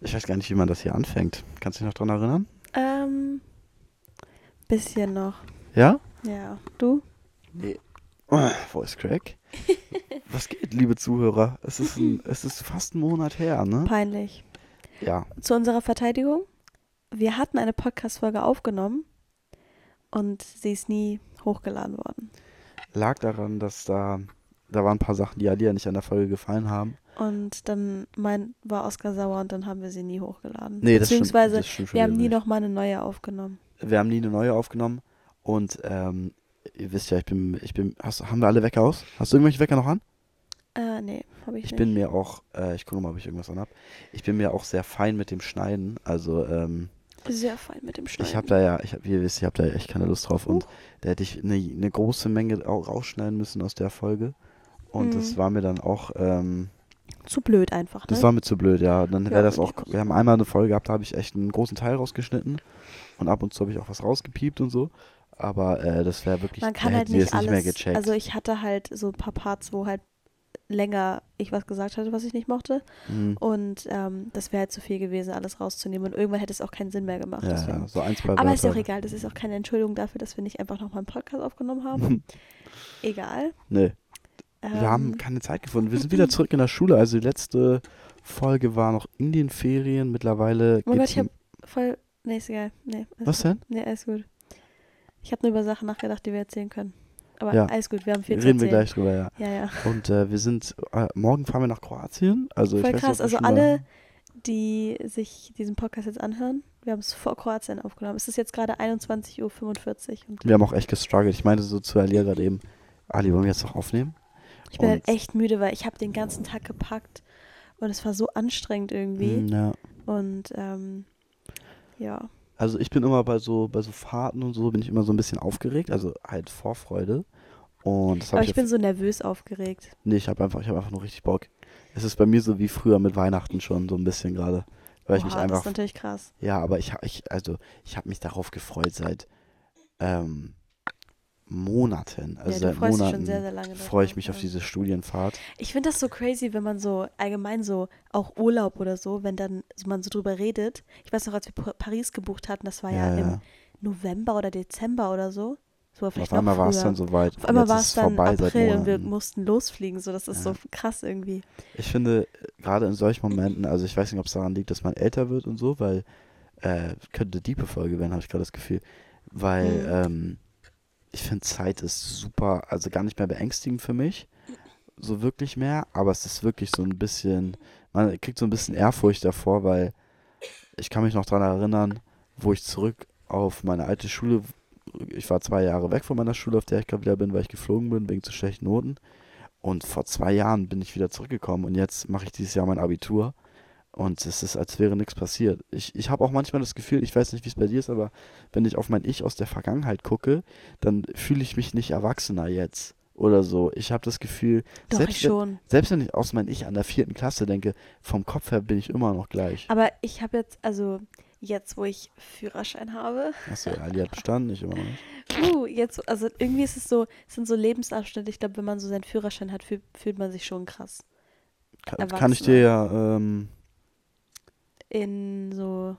Ich weiß gar nicht, wie man das hier anfängt. Kannst du dich noch dran erinnern? Ähm, bisschen noch. Ja? Ja. Du? Nee. Oh, Voice Crack. Was geht, liebe Zuhörer? Es ist, ein, es ist fast ein Monat her, ne? Peinlich. Ja. Zu unserer Verteidigung. Wir hatten eine Podcast-Folge aufgenommen und sie ist nie hochgeladen worden. Lag daran, dass da, da waren ein paar Sachen, die Alia nicht an der Folge gefallen haben. Und dann mein, war Oskar sauer und dann haben wir sie nie hochgeladen. Nee, das stimmt- Beziehungsweise das stimmt schon wir haben nie nicht. noch mal eine neue aufgenommen. Wir haben nie eine neue aufgenommen. Und ähm, ihr wisst ja, ich bin, ich bin, hast, haben wir alle Wecker aus? Hast du irgendwelche Wecker noch an? Äh, nee, habe ich, Ich nicht. bin mir auch, äh, ich gucke mal, ob ich irgendwas an habe. Ich bin mir auch sehr fein mit dem Schneiden. Also, ähm, sehr fein mit dem Schneiden. ich habe da ja, ich hab, wie ihr wisst, ich habe da echt keine Lust drauf. Und da hätte ich eine, eine große Menge rausschneiden müssen aus der Folge. Und das Mhm. war mir dann auch, ähm, Zu blöd einfach, ne? das war mir zu blöd, ja. Dann wäre Ja, das auch, wir haben einmal eine Folge gehabt, da habe ich echt einen großen Teil rausgeschnitten. Und ab und zu habe ich auch was rausgepiept und so. Aber äh, das wäre wirklich, Man kann halt nicht es nicht alles. mehr gecheckt. Also ich hatte halt so ein paar Parts, wo halt länger ich was gesagt hatte, was ich nicht mochte. Mhm. Und ähm, das wäre halt zu viel gewesen, alles rauszunehmen. Und irgendwann hätte es auch keinen Sinn mehr gemacht. ja, ja, so ein, zwei Aber ist ja auch Wörter. egal, das ist auch keine Entschuldigung dafür, dass wir nicht einfach nochmal einen Podcast aufgenommen haben. egal. nee. Ähm, Wir haben keine Zeit gefunden. Wir sind wieder zurück in der Schule. Also die letzte Folge war noch in den Ferien. Mittlerweile Oh Gott, geht's ich hab voll. Nee, ist egal. Nee, Was gut. denn? Nee, alles gut. Ich habe nur über Sachen nachgedacht, die wir erzählen können. Aber Ja. alles gut, wir haben viel zu Reden wir erzählen. gleich drüber, ja. Ja, ja. Und äh, wir sind, äh, morgen fahren wir nach Kroatien. Also ich Voll weiß nicht, krass. wir Also alle, die sich diesen Podcast jetzt anhören, wir haben es vor Kroatien aufgenommen. Es ist jetzt gerade 21.45 Uhr Wir haben auch echt gestruggelt. Ich meinte so zu Alia gerade eben, Ali, wollen wir jetzt noch aufnehmen? Ich bin halt echt müde, weil ich habe den ganzen Tag gepackt und es war so anstrengend irgendwie. Mm, ja. Und ähm, ja. Also ich bin immer bei so, bei so Fahrten und so, bin ich immer so ein bisschen aufgeregt. Also halt Vorfreude. Und das Aber ich, ich bin so nervös aufgeregt. Nee, ich habe einfach, ich habe einfach nur richtig Bock. Es ist bei mir so wie früher mit Weihnachten schon, so ein bisschen gerade. Weil ich mich Oha, das einfach ist natürlich krass. Ja, aber ich habe ich, also ich habe mich darauf gefreut seit ähm, Monaten. Also ja, seit Monaten schon sehr, sehr lange freue ich mich auf ja. diese Studienfahrt. Ich finde das so crazy, wenn man so allgemein so auch Urlaub oder so, wenn dann so man so drüber redet. Ich weiß noch, als wir Pa- Paris gebucht hatten, das war ja, im November oder Dezember oder so. So auf einmal war es dann soweit. Auf einmal war es dann vorbei seit April und wir mussten losfliegen. So, das ist Ja. so krass irgendwie. Ich finde, gerade in solchen Momenten, also ich weiß nicht, ob es daran liegt, dass man älter wird und so, weil äh, könnte eine diepe Folge werden, habe ich gerade das Gefühl. Weil Mhm. ähm, ich finde, Zeit ist super, also gar nicht mehr beängstigend für mich. So wirklich mehr, aber es ist wirklich so ein bisschen, man kriegt so ein bisschen Ehrfurcht davor, weil ich kann mich noch daran erinnern, wo ich zurück auf meine alte Schule, ich war zwei Jahre weg von meiner Schule, auf der ich gerade wieder bin, weil ich geflogen bin, wegen zu schlechten Noten. Und vor zwei Jahren bin ich wieder zurückgekommen und jetzt mache ich dieses Jahr mein Abitur. Und es ist, als wäre nichts passiert. Ich, ich habe auch manchmal das Gefühl, ich weiß nicht, wie es bei dir ist, aber wenn ich auf mein Ich aus der Vergangenheit gucke, dann fühle ich mich nicht erwachsener jetzt oder so. Ich habe das Gefühl, Doch, selbst, wenn, schon. selbst wenn ich aus mein Ich an der vierten Klasse denke, vom Kopf her bin ich immer noch gleich. Aber ich habe jetzt, also jetzt, wo ich Führerschein habe, Achso, Ali hat bestanden, ich immer noch nicht. uh, jetzt, also irgendwie ist es so, es sind so Lebensabschnitte. Ich glaube, wenn man so seinen Führerschein hat, fühlt, fühlt man sich schon krass. Kann, kann ich dir ja, ähm, In so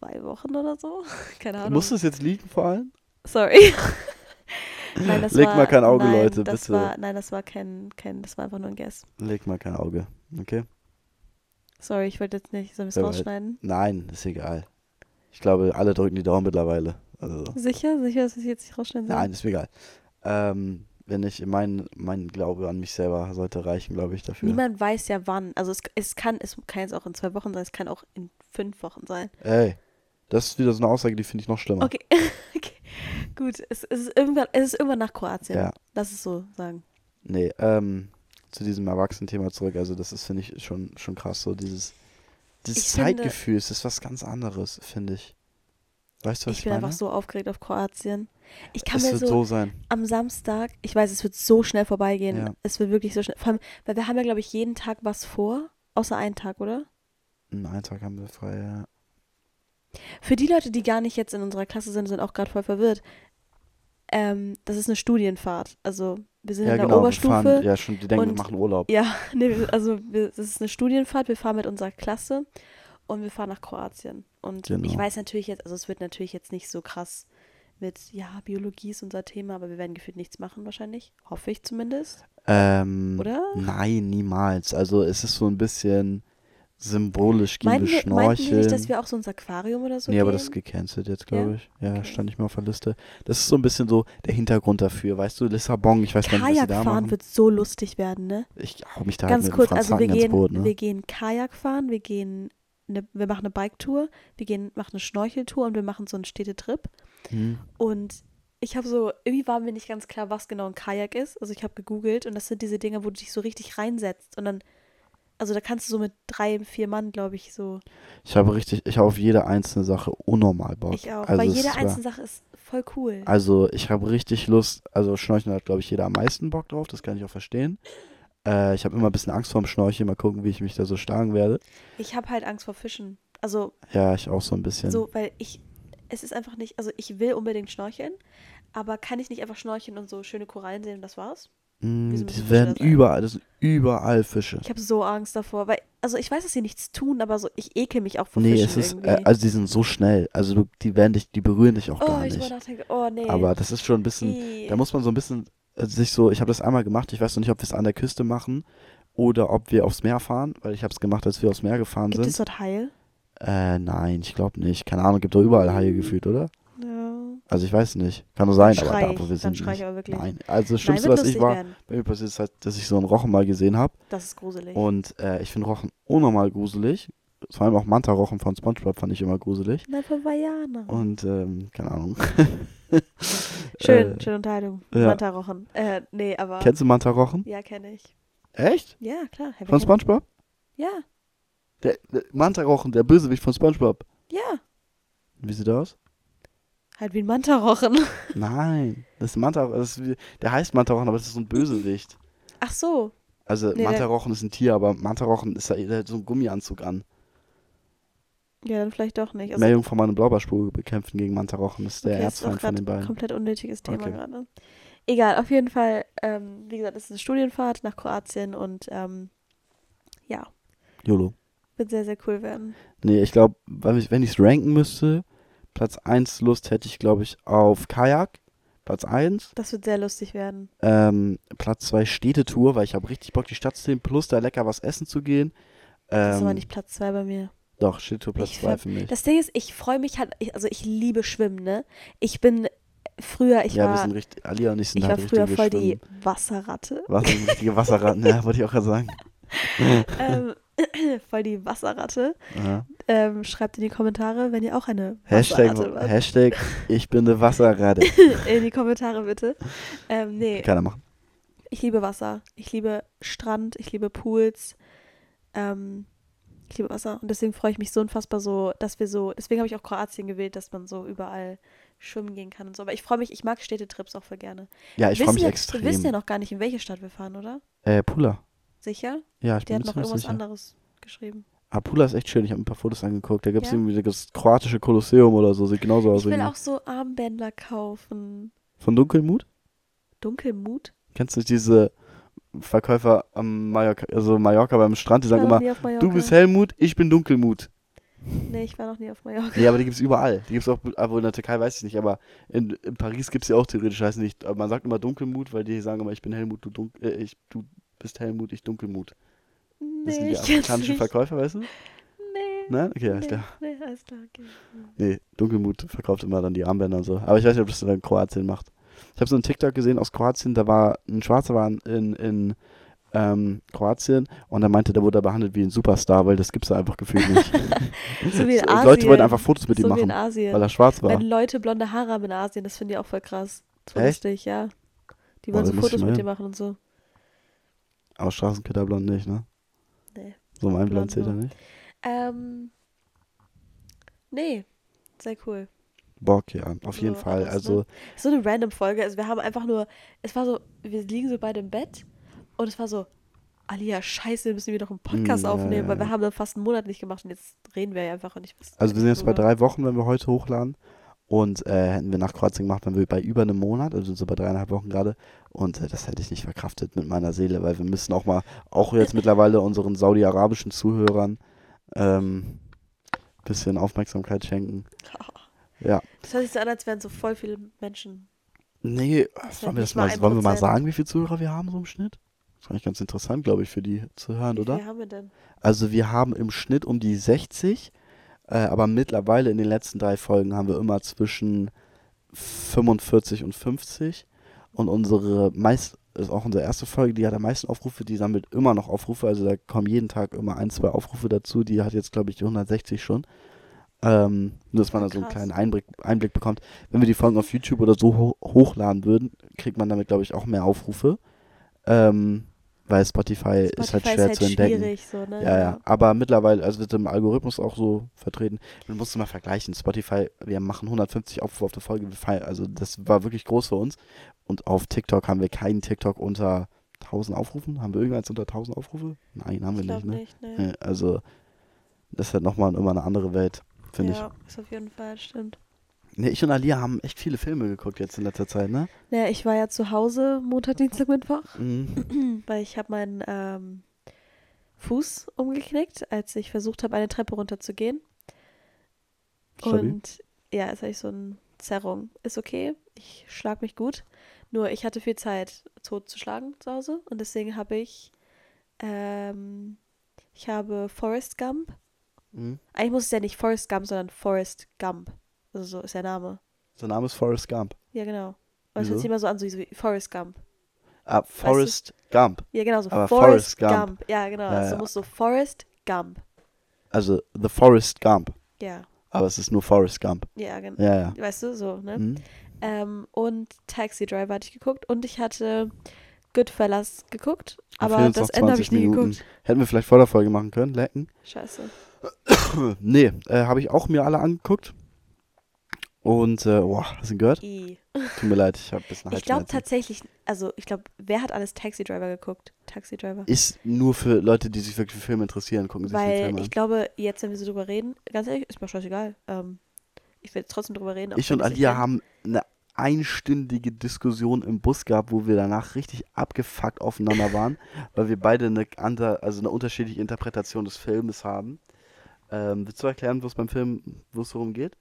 zwei Wochen oder so. Keine Ahnung. muss es jetzt liegen vor allem? Sorry. nein, das Leg war, mal kein Auge, nein, Leute, das bitte. War, nein, das war kein, kein, das war einfach nur ein Guess. Leg mal kein Auge, okay? Sorry, ich wollte jetzt nicht, sollen wir es rausschneiden? Nein, ist egal. Ich glaube, alle drücken die Daumen mittlerweile. Also, Sicher? Sicher, dass wir es jetzt nicht rausschneiden sollen? nein, ist mir egal. Ähm, wenn ich, mein, mein Glaube an mich selber sollte reichen, glaube ich, dafür. Niemand weiß ja wann. Also es, es kann, es kann jetzt auch in zwei Wochen sein, es kann auch in fünf Wochen sein. Ey, das ist wieder so eine Aussage, die finde ich noch schlimmer. Okay, okay. Gut, es, es, ist irgendwann, es ist irgendwann nach Kroatien. Ja. Lass es so sagen. Nee, ähm, zu diesem Erwachsenen-Thema zurück. Also, das ist, finde ich, schon, schon krass. So dieses, dieses Ich finde- Zeitgefühl, es ist was ganz anderes, finde ich. Weißt du, was Ich ich, bin meine? einfach so aufgeregt auf Kroatien. Ich kann es mir wird so, so sein. am Samstag, ich weiß, es wird so schnell vorbeigehen. Ja. Es wird wirklich so schnell. Vor allem, weil wir haben ja, glaube ich, jeden Tag was vor, außer einen Tag, oder? Einen Tag haben wir frei, ja. Für die Leute, die gar nicht jetzt in unserer Klasse sind, sind auch gerade voll verwirrt. Ähm, das ist eine Studienfahrt. Also wir sind ja, in der genau, Oberstufe. Wir fahren, ja, schon, die denken, wir und- machen Urlaub. Ja, nee, wir- also wir, das ist eine Studienfahrt. Wir fahren mit unserer Klasse und wir fahren nach Kroatien. Und Genau. ich weiß natürlich jetzt, also es wird natürlich jetzt nicht so krass mit, ja, Biologie ist unser Thema, aber wir werden gefühlt nichts machen wahrscheinlich. Hoffe ich zumindest. Ähm, Oder? Nein, niemals. Also es ist so ein bisschen symbolisch gehen Meinten wir, meinten wir nicht, dass schnorcheln. wir auch so ins Aquarium oder so nee, gehen? aber das ist gecancelt jetzt, glaube Ja? ich. Ja, Okay. stand nicht mehr auf der Liste. Das ist so ein bisschen so der Hintergrund dafür. Weißt du, Lissabon, ich weiß gar nicht, was sie da Kajakfahren machen. wird so lustig werden, ne? Ich hau mich da Ganz halt mit kurz, Franz also wir gehen, Boot, ne? wir gehen Kajak fahren, wir gehen, eine, wir machen eine Bike-Tour, wir gehen, machen eine Schnorcheltour und wir machen so einen Städtetrip. Hm. Und ich habe so, irgendwie war mir nicht ganz klar, was genau ein Kajak ist. Also ich habe gegoogelt und das sind diese Dinger, wo du dich so richtig reinsetzt und dann, also da kannst du so mit drei, vier Mann, glaube ich, so. Ich habe richtig, ich habe auf jede einzelne Sache unnormal Bock. Ich auch. Also Weil jede einzelne Sache ist voll cool. Also ich habe richtig Lust, also Schnorcheln hat, glaube ich, jeder am meisten Bock drauf, das kann ich auch verstehen. Äh, ich habe immer ein bisschen Angst vorm Schnorcheln, mal gucken, wie ich mich da so schlagen werde. Ich habe halt Angst vor Fischen. Also Ja, ich auch so ein bisschen. so, weil ich, es ist einfach nicht, also ich will unbedingt schnorcheln, aber kann ich nicht einfach schnorcheln und so schöne Korallen sehen und das war's? Mm, die Fische werden da sein? überall, das sind überall Fische. Ich habe so Angst davor, weil, also ich weiß, dass sie nichts tun, aber so, ich ekel mich auch vor Nee, Fischen es ist, äh, also die sind so schnell, also du, die werden dich, die berühren dich auch oh, gar nicht. nachdenke, oh nee. Aber das ist schon ein bisschen, Ih. da muss man so ein bisschen sich so, ich habe das einmal gemacht, ich weiß noch nicht, ob wir es an der Küste machen oder ob wir aufs Meer fahren, weil ich habe es gemacht, als wir aufs Meer gefahren Gibt es sind. dort Heil? Äh, nein, ich glaube nicht. Keine Ahnung, gibt doch überall Haie gefühlt, oder? Ja. Also ich weiß nicht. Kann nur sein, Dann aber schrei da, wo wir dann sind schrei ich aber wirklich. Nein, also das Schlimmste, was ich war, werden. bei mir passiert ist halt, dass ich so einen Rochen mal gesehen habe. Das ist gruselig. Und äh, ich finde Rochen unnormal gruselig. Vor allem auch Manta-Rochen von Spongebob fand ich immer gruselig. Nein, von Vajana. Und, ähm, keine Ahnung. Schön, äh, schöne Unterhaltung. ja. Manta-Rochen. Äh, nee, aber. Kennst du Manta-Rochen? Ja, kenne ich. Echt? Ja, klar. Wer Von Spongebob? Ja, Der, der Manta-Rochen, der Bösewicht von Spongebob. ja. Wie sieht er aus? Halt wie ein Manta-Rochen. Nein, das ist Manta, das ist wie, der heißt Manta-Rochen, aber das ist so ein Bösewicht. Ach so. Also Nee, Manta-Rochen ist ein Tier, aber Manta-Rochen ist der hat so einen Gummianzug an. Ja, dann vielleicht doch nicht. Also, Meerjungfrau und Blaubeerspur bekämpfen gegen Manta-Rochen. Ist der okay, Erzfeind von den beiden. komplett unnötiges Thema Okay. gerade. Egal, auf jeden Fall, ähm, wie gesagt, es ist eine Studienfahrt nach Kroatien und ähm, ja, YOLO. wird sehr, sehr cool werden. Nee, ich glaube, wenn ich es ranken müsste, Platz 1 Lust hätte ich, glaube ich, auf Kajak. Platz 1. Das wird sehr lustig werden. Ähm, Platz 2 Städtetour, weil ich habe richtig Bock, die Stadt zu sehen, plus da lecker was essen zu gehen. Das ist aber Ähm, nicht Platz zwei bei mir. Doch, Städtetour Platz Ich 2 ver- für mich. Das Ding ist, ich freue mich halt, ich, also ich liebe Schwimmen, ne? Ich bin früher, ich ja, wir war, sind richtig, Ali und ich sind ich war halt früher richtige voll die Schwimmen- Wasserratte. Was, richtige Wasserratten, ja, wollte ich auch gerade sagen. ähm, voll die Wasserratte. Ja. Ähm, schreibt in die Kommentare, wenn ihr auch eine Hashtag, Wasserratte wart. Hashtag, ich bin eine Wasserratte. in die Kommentare bitte. Ähm, nee, Keiner machen. ich liebe Wasser. Ich liebe Strand, ich liebe Pools. Ähm, ich liebe Wasser. Und deswegen freue ich mich so unfassbar so, dass wir so, deswegen habe ich auch Kroatien gewählt, dass man so überall schwimmen gehen kann und so. Aber ich freue mich, ich mag Städtetrips auch voll gerne. Ja, ich freue mich wir, extrem. Wir wissen ja noch gar nicht, in welche Stadt wir fahren, oder? Äh, Pula. Sicher? Ja, ich Der bin hat mir noch irgendwas sicher. anderes geschrieben. Ah, Pula ist echt schön. Ich habe ein paar Fotos angeguckt. Da gibt es Ja? irgendwie das kroatische Kolosseum oder so. Sieht genauso aus. Ich will irgendwie. auch so Armbänder kaufen. Von Dunkelmut? Dunkelmut? Kennst du nicht diese Verkäufer am Mallorca, also Mallorca beim Strand, die sagen immer, du bist Helmut, ich bin Dunkelmut. Nee, ich war noch nie auf Mallorca. Nee, aber die gibt es überall. Die gibt es auch, aber in der Türkei weiß ich nicht, aber in, in Paris gibt es ja auch theoretisch, heißt nicht, aber man sagt immer Dunkelmut, weil die sagen immer, ich bin Helmut, du, Dun äh, ich, du bist Helmut, ich Dunkelmut. Das sind Nee, die afrikanischen. Verkäufer, weißt du? Nee. Nein? Okay, alles nee, klar. Nee, alles klar. Okay. Nee, Dunkelmut verkauft immer dann die Armbänder und so. Aber ich weiß nicht, ob das in Kroatien macht. Ich habe so einen TikTok gesehen aus Kroatien, da war ein Schwarzer war in, in ähm, Kroatien und er meinte, der wurde da behandelt wie ein Superstar, weil das gibt's da einfach gefühlt nicht. So wie in Asien. Leute wollten einfach Fotos mit ihm so wie machen, weil er schwarz war. Wenn Leute blonde Haare haben in Asien, das finde ich auch voll krass. So Echt? lustig, ja. Die Boah, wollen da so Fotos mit dir machen und so. Aber Straßenköderblond nicht, ne? Nee. So mein Blond Blond zählt er nicht. Ähm, nee, sehr cool. Bock, ja, auf jeden Fall. alles, Also, ne? So eine random Folge. Also wir haben einfach nur, es war so, wir liegen so beide im Bett und es war so, Alia, scheiße, müssen wir doch einen Podcast Mm, ja, aufnehmen, weil ja. wir haben dann fast einen Monat nicht gemacht und jetzt reden wir ja einfach und ich weiß. also wir sind jetzt bei drei Wochen, wenn wir heute hochladen. Und äh, hätten wir nach Kroatien gemacht, wären wir bei über einem Monat, also so bei dreieinhalb Wochen gerade. Und äh, das hätte ich nicht verkraftet mit meiner Seele, weil wir müssen auch mal, auch jetzt mittlerweile unseren saudi-arabischen Zuhörern, ähm, bisschen Aufmerksamkeit schenken. Ja. Das hört sich so an, als wären so voll viele Menschen. Nee, wollen wir, das mal wollen wir mal sagen, wie viele Zuhörer wir haben so im Schnitt? Das ist eigentlich ganz interessant, glaube ich, für die zu hören, Wie oder? viel haben wir denn? Also wir haben im Schnitt um die 60, äh, aber mittlerweile in den letzten drei Folgen haben wir immer zwischen 45 und 50. Und unsere meist, ist auch unsere erste Folge, die hat am meisten Aufrufe, die sammelt immer noch Aufrufe. Also da kommen jeden Tag immer ein, zwei Aufrufe dazu. Die hat jetzt, glaube ich, die 160 schon. Ähm, nur, dass man da so einen kleinen Einblick, Einblick bekommt. Wenn wir die Folgen auf YouTube oder so ho hochladen würden, kriegt man damit, glaube ich, auch mehr Aufrufe. Ähm, weil Spotify, ist halt Spotify schwer zu entdecken. so, ne? Ja, ja. Aber mittlerweile, also wird im Algorithmus auch so vertreten. Man muss mal vergleichen. Spotify, wir machen 150 Aufrufe auf der Folge. Also das war wirklich groß für uns. Und auf TikTok haben wir keinen TikTok unter 1000 Aufrufen. Haben wir irgendeins unter 1000 Aufrufe? Nein, haben wir ich nicht, ne? nicht, ne? Also, das ist halt nochmal immer eine andere Welt, finde ja, ist auf jeden Fall, stimmt. ich. Nee, ich und Alia haben echt viele Filme geguckt jetzt in letzter Zeit, ne? Naja, ich war ja zu Hause Montag, Dienstag, Mittwoch, Mhm. weil ich habe meinen ähm, Fuß umgeknickt, als ich versucht habe, eine Treppe runterzugehen. Stabil. Und ja, jetzt habe ich so eine Zerrung. Ist okay, ich schlag mich gut. Nur ich hatte viel Zeit, tot zu schlagen zu Hause. Und deswegen habe ich, ähm, ich habe Forrest Gump. Mhm. Eigentlich muss es ja nicht Forrest Gump, sondern Forrest Gump. Also so ist der Name. Sein Name ist Forrest Gump. Ja, genau. Aber es hört sich immer so an, so wie Forrest Gump. Ah, Forrest Gump. Ja, genau, so Aber Forrest, Forrest Gump. Gump. Ja, genau. Ja, also ja. muss so Forrest Gump. Also The Forrest Gump. Ja, Aber es ist nur Forrest Gump. ja, genau. Ja, ja. Weißt du, so, ne? Mhm. Ähm, und Taxi Driver hatte ich geguckt und ich hatte Goodfellas geguckt, aber das Ende habe 20 ich nie Minuten. geguckt. Hätten wir vielleicht vor der Folge machen können, lecken. Scheiße. nee, äh, habe ich auch mir alle angeguckt. Und, äh, boah, hast du ihn gehört? I. Tut mir leid, ich habe ein bisschen Ich glaube tatsächlich, also ich glaube, wer hat alles Taxi Driver geguckt? Taxi Driver. Ist nur für Leute, die sich wirklich für Filme interessieren, gucken sich den Weil Film an. ich glaube, jetzt, wenn wir so drüber reden, ganz ehrlich, ist mir scheißegal. Ähm, ich will jetzt trotzdem drüber reden. Ich und Alia haben eine einstündige Diskussion im Bus gehabt, wo wir danach richtig abgefuckt aufeinander waren, weil wir beide eine, andere, also eine unterschiedliche Interpretation des Filmes haben. Ähm, willst du erklären, wo es beim Film, wo es darum geht?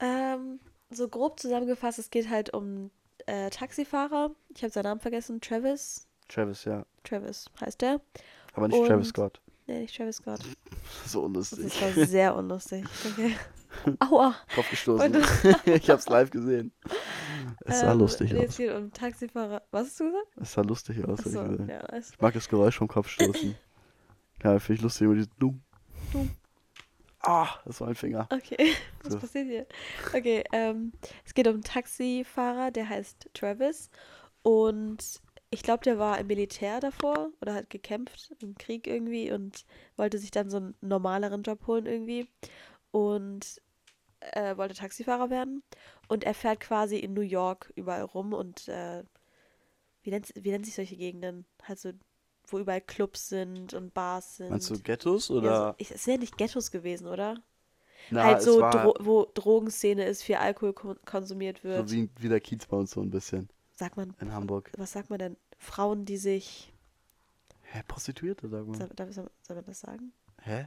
Ähm, so grob zusammengefasst, es geht halt um äh, Taxifahrer. Ich habe seinen Namen vergessen. Travis. Travis, ja. Travis heißt der. Aber nicht Travis Und- Scott. Nee, nicht Travis Scott. So Das unlustig. ist war sehr unlustig. Okay. Aua. Kopf gestoßen. Wollte- ich hab's live gesehen. Es sah Ähm, lustig nee, Es aus. geht um Taxifahrer. Was hast du gesagt? Es sah lustig aus, hab ich ja. Ich mag das Geräusch vom Kopfstoßen. Ja, finde ich lustig über dieses Dumm. Dumm. Ah, das war mein Finger. Okay, was So. passiert hier? Okay, ähm, es geht um einen Taxifahrer, der heißt Travis. Und ich glaube, der war im Militär davor oder hat gekämpft im Krieg irgendwie und wollte sich dann so einen normaleren Job holen irgendwie. Und äh, wollte Taxifahrer werden. Und er fährt quasi in New York überall rum und äh, wie nennt, wie nennt sich solche Gegenden? Halt so, wo überall Clubs sind und Bars sind. Meinst du Ghettos Ja, oder? so, ich, es sind ja nicht Ghettos gewesen, oder? Na, halt so, war Dro wo Drogenszene ist, viel Alkohol kon konsumiert wird. so wie, wie der Kiez bei uns so ein bisschen sagt man, in Hamburg. was sagt man denn? Frauen, die sich, Hä, Prostituierte, sagen wir. soll, darf- soll, soll man das sagen? Hä?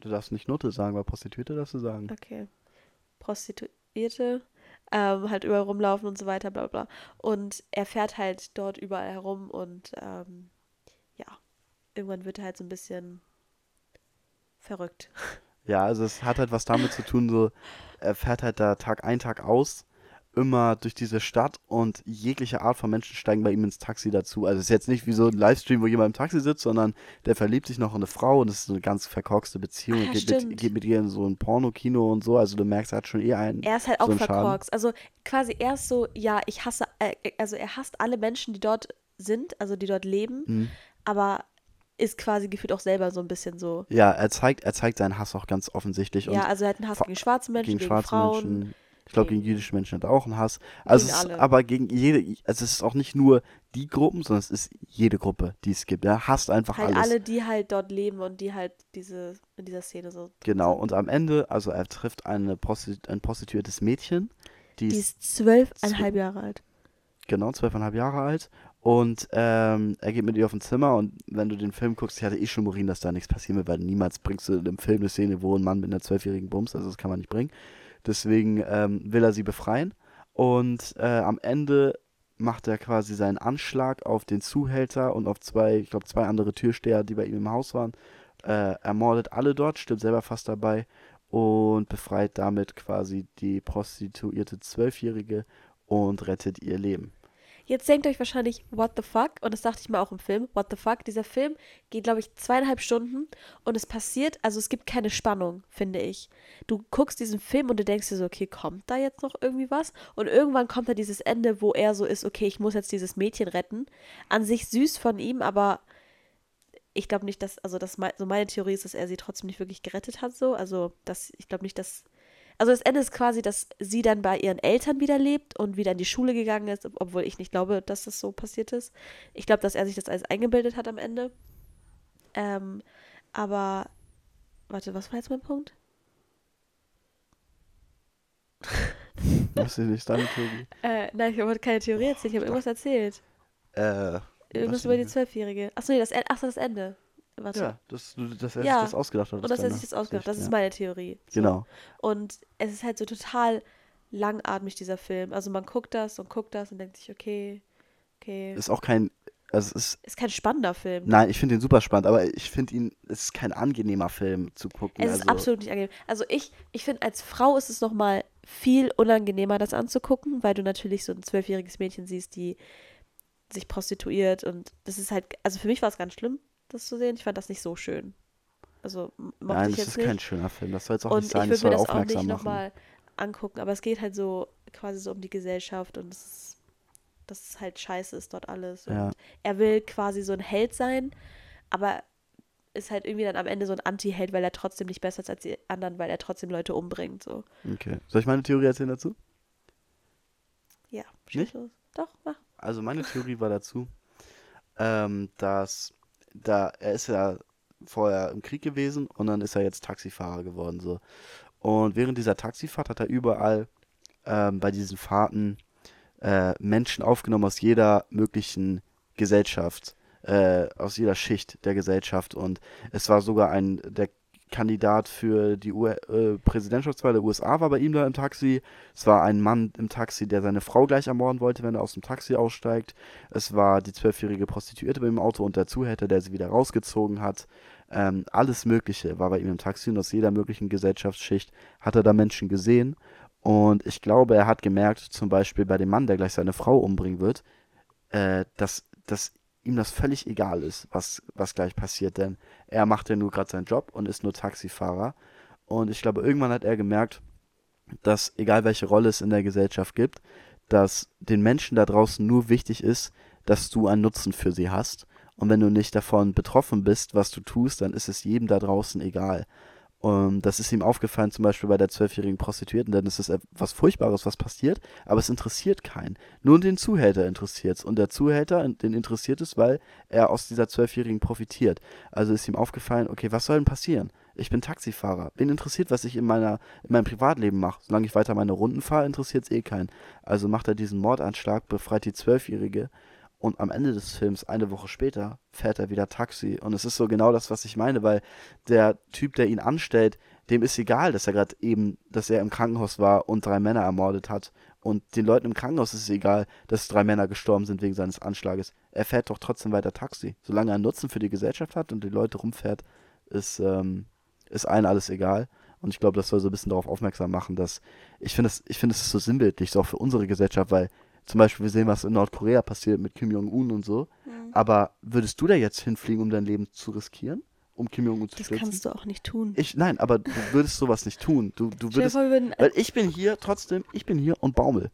Du darfst nicht Nutte sagen, weil Prostituierte darfst du sagen. Okay. Prostituierte, ähm, halt überall rumlaufen und so weiter, bla bla. Und er fährt halt dort überall herum und ähm, ja, irgendwann wird er halt so ein bisschen verrückt. Ja, also es hat halt was damit zu tun, so, er fährt halt da Tag ein, Tag aus, immer durch diese Stadt und jegliche Art von Menschen steigen bei ihm ins Taxi dazu. Also es ist jetzt nicht wie so ein Livestream, wo jemand im Taxi sitzt, sondern der verliebt sich noch in eine Frau und das ist eine ganz verkorkste Beziehung. Ah, Er geht, mit, geht mit ihr in so ein Pornokino und so, also du merkst, er hat schon eh einen. Er ist halt so auch verkorkst. Also quasi er ist so, ja, ich hasse, äh, also er hasst alle Menschen, die dort sind, also die dort leben, Mhm. aber ist quasi gefühlt auch selber so ein bisschen so. Ja, er zeigt, er zeigt seinen Hass auch ganz offensichtlich ja, also er hat einen Hass gegen schwarze Menschen, gegen gegen, schwarze Frauen, Menschen. Ich glaube, Gegen- gegen jüdische Menschen hat er auch einen Hass. Also Gegen es ist alle. aber gegen jede, also es ist auch nicht nur die Gruppen, sondern es ist jede Gruppe, die es gibt. Er hasst einfach Halt alles. alle, die halt dort leben und die halt diese, in dieser Szene so. Genau, und am Ende, also er trifft eine Prostitu ein prostituiertes Mädchen, die, Die ist zwölfeinhalb Jahre alt. genau zwölfeinhalb Jahre alt und ähm, er geht mit ihr auf ein Zimmer und wenn du den Film guckst, ich hatte eh schon Morin, dass da nichts passieren wird, weil niemals bringst du in einem Film eine Szene, wo ein Mann mit einer zwölfjährigen Bums, also das kann man nicht bringen. Deswegen ähm, will er sie befreien und äh, am Ende macht er quasi seinen Anschlag auf den Zuhälter und auf zwei, ich glaube zwei andere Türsteher, die bei ihm im Haus waren, äh, ermordet alle dort, stirbt selber fast dabei und befreit damit quasi die prostituierte Zwölfjährige und rettet ihr Leben. Jetzt denkt euch wahrscheinlich, what the fuck? Und das dachte ich mir auch im Film, what the fuck? Dieser Film geht, glaube ich, zweieinhalb Stunden und es passiert, also es gibt keine Spannung, finde ich. Du guckst diesen Film und du denkst dir so, okay, kommt da jetzt noch irgendwie was? Und irgendwann kommt da dieses Ende, wo er so ist, okay, ich muss jetzt dieses Mädchen retten. An sich süß von ihm, aber ich glaube nicht, dass, also das, so meine Theorie ist, dass er sie trotzdem nicht wirklich gerettet hat, so. Also, dass, ich glaube nicht, dass also das Ende ist quasi, dass sie dann bei ihren Eltern wieder lebt und wieder in die Schule gegangen ist, obwohl ich nicht glaube, dass das so passiert ist. Ich glaube, dass er sich das alles eingebildet hat am Ende. Ähm, aber, warte, was war jetzt mein Punkt? Was ist nicht Theorie? Äh, nein, ich habe keine Theorie erzählt, ich habe irgendwas erzählt. Äh, Irgendwas über ich die. Zwölfjährige. Achso, nee, das, En- ach so, das Ende. Warte. Ja, dass, du, dass er Ja. sich das ausgedacht hat. und dass er sich das ausgedacht hat. Das ist meine Theorie. So. Genau. Und es ist halt so total langatmig, dieser Film. Also man guckt das und guckt das und denkt sich, okay, okay. Ist auch kein, also es ist, Ist kein spannender Film. nein, ich finde ihn super spannend, aber ich finde ihn, es ist kein angenehmer Film zu gucken. Es also, ist absolut nicht angenehm. Also ich, ich finde, als Frau ist es nochmal viel unangenehmer, das anzugucken, weil du natürlich so ein zwölfjähriges Mädchen siehst, die sich prostituiert und das ist halt, also für mich war es ganz schlimm, das zu sehen. Ich fand das nicht so schön. Also mochte Nein, ich das jetzt ist nicht. kein schöner Film. Das soll jetzt auch und nicht sein, ich würde mir das auch nicht nochmal angucken, aber es geht halt so quasi so um die Gesellschaft und es ist, dass es halt scheiße ist dort alles. Ja. er will quasi so ein Held sein, aber ist halt irgendwie dann am Ende so ein Anti-Held, weil er trotzdem nicht besser ist als die anderen, weil er trotzdem Leute umbringt. So. Okay. Soll ich meine Theorie erzählen dazu? Ja, Nicht? los. Doch, mach. Also meine Theorie war dazu, ähm, dass da er ist ja vorher im Krieg gewesen und dann ist er jetzt Taxifahrer geworden so. Und während dieser Taxifahrt hat er überall ähm, bei diesen Fahrten äh, Menschen aufgenommen aus jeder möglichen Gesellschaft, äh, aus jeder Schicht der Gesellschaft und es war sogar ein der Kandidat für die U äh, Präsidentschaftswahl der USA war bei ihm da im Taxi. Es war ein Mann im Taxi, der seine Frau gleich ermorden wollte, wenn er aus dem Taxi aussteigt. Es war die zwölfjährige Prostituierte bei ihm im Auto und der Zuhälter, der sie wieder rausgezogen hat. Ähm, alles Mögliche war bei ihm im Taxi und aus jeder möglichen Gesellschaftsschicht hat er da Menschen gesehen. Und ich glaube, er hat gemerkt, zum Beispiel bei dem Mann, der gleich seine Frau umbringen wird, äh, dass, dass ihm das völlig egal ist, was, was gleich passiert, denn er macht ja nur gerade seinen Job und ist nur Taxifahrer. Und ich glaube, irgendwann hat er gemerkt, dass egal welche Rolle es in der Gesellschaft gibt, dass den Menschen da draußen nur wichtig ist, dass du einen Nutzen für sie hast. Und wenn du nicht davon betroffen bist, was du tust, dann ist es jedem da draußen egal. Und das ist ihm aufgefallen, zum Beispiel bei der zwölfjährigen Prostituierten, denn es ist etwas Furchtbares, was passiert, aber es interessiert keinen. Nur den Zuhälter interessiert es. Und der Zuhälter, den interessiert es, weil er aus dieser Zwölfjährigen profitiert. Also ist ihm aufgefallen, okay, was soll denn passieren? Ich bin Taxifahrer. Wen interessiert, was ich in, meiner, in meinem Privatleben mache? Solange ich weiter meine Runden fahre, interessiert es eh keinen. Also macht er diesen Mordanschlag, befreit die Zwölfjährige und am Ende des Films, eine Woche später, fährt er wieder Taxi. Und es ist so genau das, was ich meine, weil der Typ, der ihn anstellt, dem ist egal, dass er gerade eben, dass er im Krankenhaus war und drei Männer ermordet hat. Und den Leuten im Krankenhaus ist es egal, dass drei Männer gestorben sind wegen seines Anschlages. Er fährt doch trotzdem weiter Taxi. Solange er einen Nutzen für die Gesellschaft hat und die Leute rumfährt, ist, ähm, ist allen alles egal. Und ich glaube, das soll so ein bisschen darauf aufmerksam machen, dass ich finde, es ich finde, es ist so sinnbildlich, so auch für unsere Gesellschaft, weil zum Beispiel wir sehen, was in Nordkorea passiert mit Kim Jong-un und so. Aber würdest du da jetzt hinfliegen, um dein Leben zu riskieren? Um Kim Jong-un zu Das stürzen? kannst du auch nicht tun. Ich, nein, aber du würdest sowas nicht tun. Du, du würdest, vor, würden, weil ich bin hier trotzdem, ich bin hier und baumel.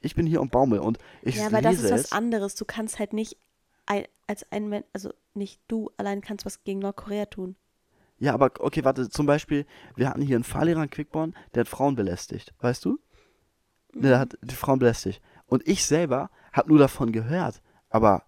Ich bin hier und baumel und ich ja, aber das ist was es. anderes. Du kannst halt nicht ein, als ein Mensch, also nicht du allein kannst was gegen Nordkorea tun. Ja, aber okay, warte, zum Beispiel, wir hatten hier einen Fahrlehrer in Quickborn, der hat Frauen belästigt, weißt du? Ne, der hat die Frauen belästigt. Und ich selber habe nur davon gehört. Aber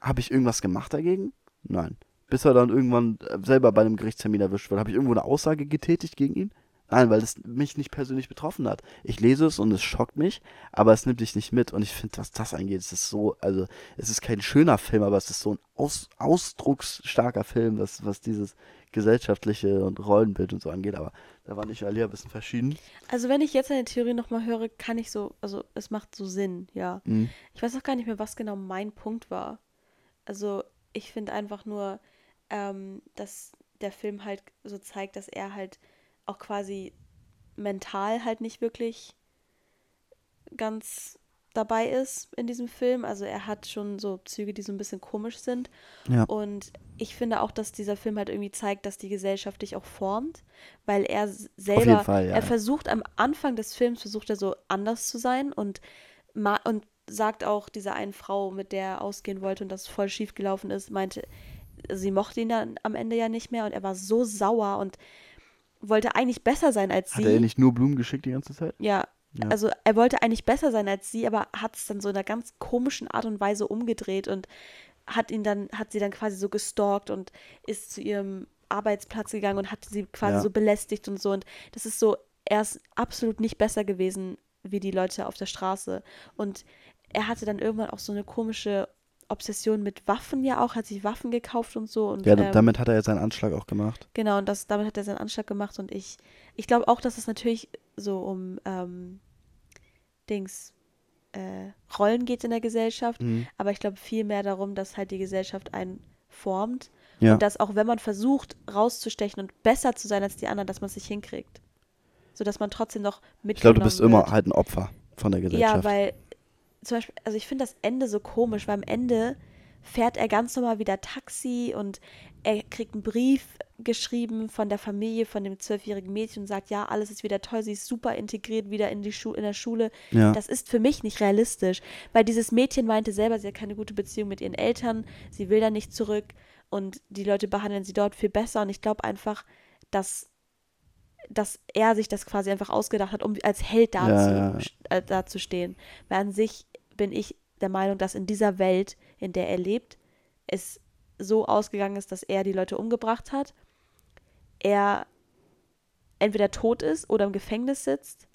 habe ich irgendwas gemacht dagegen? Nein. Bis er dann irgendwann äh, selber bei einem Gerichtstermin erwischt wurde. Habe ich irgendwo eine Aussage getätigt gegen ihn? Nein, weil es mich nicht persönlich betroffen hat. Ich lese es und es schockt mich, aber es nimmt dich nicht mit. Und ich finde, was das angeht, es ist so, also es ist kein schöner Film, aber es ist so ein aus, ausdrucksstarker Film, was, was dieses gesellschaftliche und Rollenbild und so angeht. Aber da war nicht Alia ein bisschen verschieden. Also wenn ich jetzt eine Theorie nochmal höre, kann ich so, also es macht so Sinn, ja. Mhm. Ich weiß auch gar nicht mehr, was genau mein Punkt war. Also ich finde einfach nur, ähm, dass der Film halt so zeigt, dass er halt auch quasi mental halt nicht wirklich ganz dabei ist in diesem Film. Also er hat schon so Züge, die so ein bisschen komisch sind. Ja. Und ich finde auch, dass dieser Film halt irgendwie zeigt, dass die Gesellschaft dich auch formt, weil er selber, Fall, ja. er versucht am Anfang des Films, versucht er so anders zu sein und, und sagt auch dieser einen Frau, mit der er ausgehen wollte und das voll schief gelaufen ist, meinte, sie mochte ihn dann am Ende ja nicht mehr und er war so sauer und wollte eigentlich besser sein als Hat sie. er ihr nicht nur Blumen geschickt die ganze Zeit? Ja, Ja. also er wollte eigentlich besser sein als sie, aber hat es dann so in einer ganz komischen Art und Weise umgedreht und hat ihn dann, hat sie dann quasi so gestalkt und ist zu ihrem Arbeitsplatz gegangen und hat sie quasi Ja. so belästigt und so. Und das ist so, er ist absolut nicht besser gewesen wie die Leute auf der Straße. Und er hatte dann irgendwann auch so eine komische Obsession mit Waffen ja auch, hat sich Waffen gekauft und so. Und, Ja, ähm, damit hat er jetzt seinen Anschlag auch gemacht. Genau, und das, damit hat er seinen Anschlag gemacht und ich, ich glaube auch, dass es natürlich so um ähm, Dings, äh, Rollen geht in der Gesellschaft, Mhm. aber ich glaube viel mehr darum, dass halt die Gesellschaft einen formt Ja. und dass auch wenn man versucht rauszustechen und besser zu sein als die anderen, dass man es nicht hinkriegt. So dass man trotzdem noch mitgenommen Ich glaube, du bist immer wird. halt ein Opfer von der Gesellschaft. Ja, weil zum Beispiel, also ich finde das Ende so komisch, weil am Ende fährt er ganz normal wieder Taxi und er kriegt einen Brief geschrieben von der Familie von dem zwölfjährigen Mädchen und sagt, ja, alles ist wieder toll, sie ist super integriert wieder in die Schu in der Schule. Ja. Das ist für mich nicht realistisch, weil dieses Mädchen meinte selber, sie hat keine gute Beziehung mit ihren Eltern, sie will da nicht zurück und die Leute behandeln sie dort viel besser und ich glaube einfach, dass dass er sich das quasi einfach ausgedacht hat, um als Held Ja, dazu, ja. Äh, dazustehen. Weil an sich bin ich der Meinung, dass in dieser Welt, in der er lebt, es so ausgegangen ist, dass er die Leute umgebracht hat, er entweder tot ist oder im Gefängnis sitzt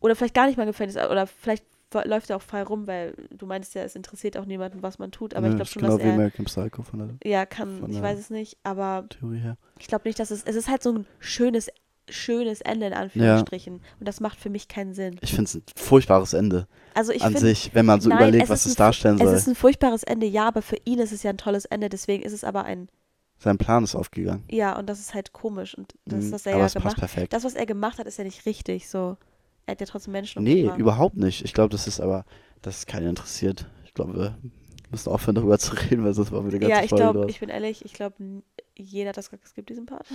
oder vielleicht gar nicht mal im Gefängnis oder vielleicht läuft er auch frei rum, weil du meinst ja, es interessiert auch niemanden, was man tut, aber ich Nö, glaube schon, genau dass wie er American Psycho von der ja kann, ich weiß es nicht, aber Theorie her. ich glaube nicht, dass es es ist halt so ein schönes schönes Ende in Anführungsstrichen und das macht für mich keinen Sinn. Ich finde es ein furchtbares Ende Also ich an finde sich, wenn man so Nein, überlegt, es was ist es darstellen es soll. ist ein furchtbares Ende, ja, aber für ihn ist es ja ein tolles Ende, deswegen ist es aber ein Sein Plan ist aufgegangen. ja und das ist halt komisch und das Mhm, was er aber ja es passt gemacht. perfekt. Das was er gemacht hat, ist ja nicht richtig, so. Er hat ja trotzdem Menschen Nee, überhaupt nicht. Ich glaube, das ist aber, dass es keinen interessiert. Ich glaube, müssen aufhören, darüber zu reden, weil sonst war wieder ganz Ja, ich glaube, ich bin ehrlich, ich glaube, jeder hat das gesagt, es gibt diesen Part.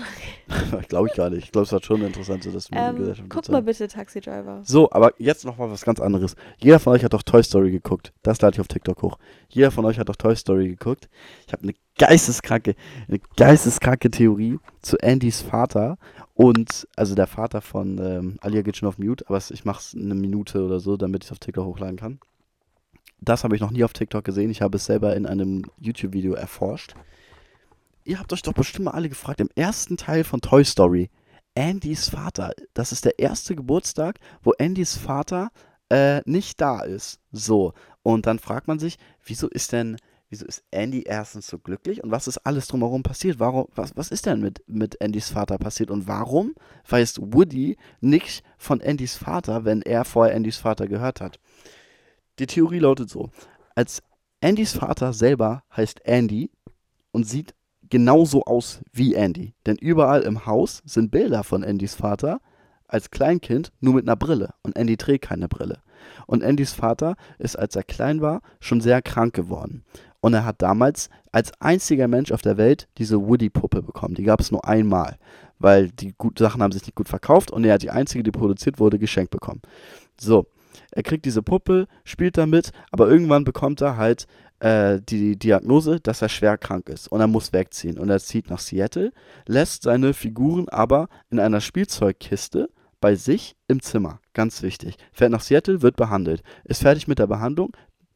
glaube ich gar nicht. Ich glaube, es hat schon interessant, so dass wir Ähm, Gesellschaft guck mal bitte, Taxi Driver. So, aber jetzt noch mal was ganz anderes. Jeder von euch hat doch Toy Story geguckt. Das lade ich auf TikTok hoch. Jeder von euch hat doch Toy Story geguckt. Ich habe eine geisteskranke, eine geisteskranke Theorie zu Andys Vater und also der Vater von ähm, Alia geht schon auf Mute, aber ich mache es eine Minute oder so, damit ich es auf TikTok hochladen kann. Das habe ich noch nie auf TikTok gesehen. Ich habe es selber in einem YouTube-Video erforscht. Ihr habt euch doch bestimmt mal alle gefragt, im ersten Teil von Toy Story, Andys Vater, das ist der erste Geburtstag, wo Andys Vater äh, nicht da ist. So. Und dann fragt man sich, wieso ist denn, wieso ist Andy erstens so glücklich und was ist alles drumherum passiert? Warum, was, was ist denn mit, mit Andys Vater passiert und warum weiß Woody nicht von Andys Vater, wenn er vorher Andys Vater gehört hat? Die Theorie lautet so: Als Andys Vater selber heißt Andy und sieht genauso aus wie Andy. Denn überall im Haus sind Bilder von Andys Vater als Kleinkind nur mit einer Brille. Und Andy trägt keine Brille. Und Andys Vater ist, als er klein war, schon sehr krank geworden. Und er hat damals als einziger Mensch auf der Welt diese Woody-Puppe bekommen. Die gab es nur einmal, weil die gut, Sachen haben sich nicht gut verkauft und er hat die einzige, die produziert wurde, geschenkt bekommen. So, er kriegt diese Puppe, spielt damit, aber irgendwann bekommt er halt äh, die Diagnose, dass er schwer krank ist und er muss wegziehen. Und er zieht nach Seattle, lässt seine Figuren aber in einer Spielzeugkiste bei sich im Zimmer. Ganz wichtig. Fährt nach Seattle, wird behandelt. Ist fertig mit der Behandlung,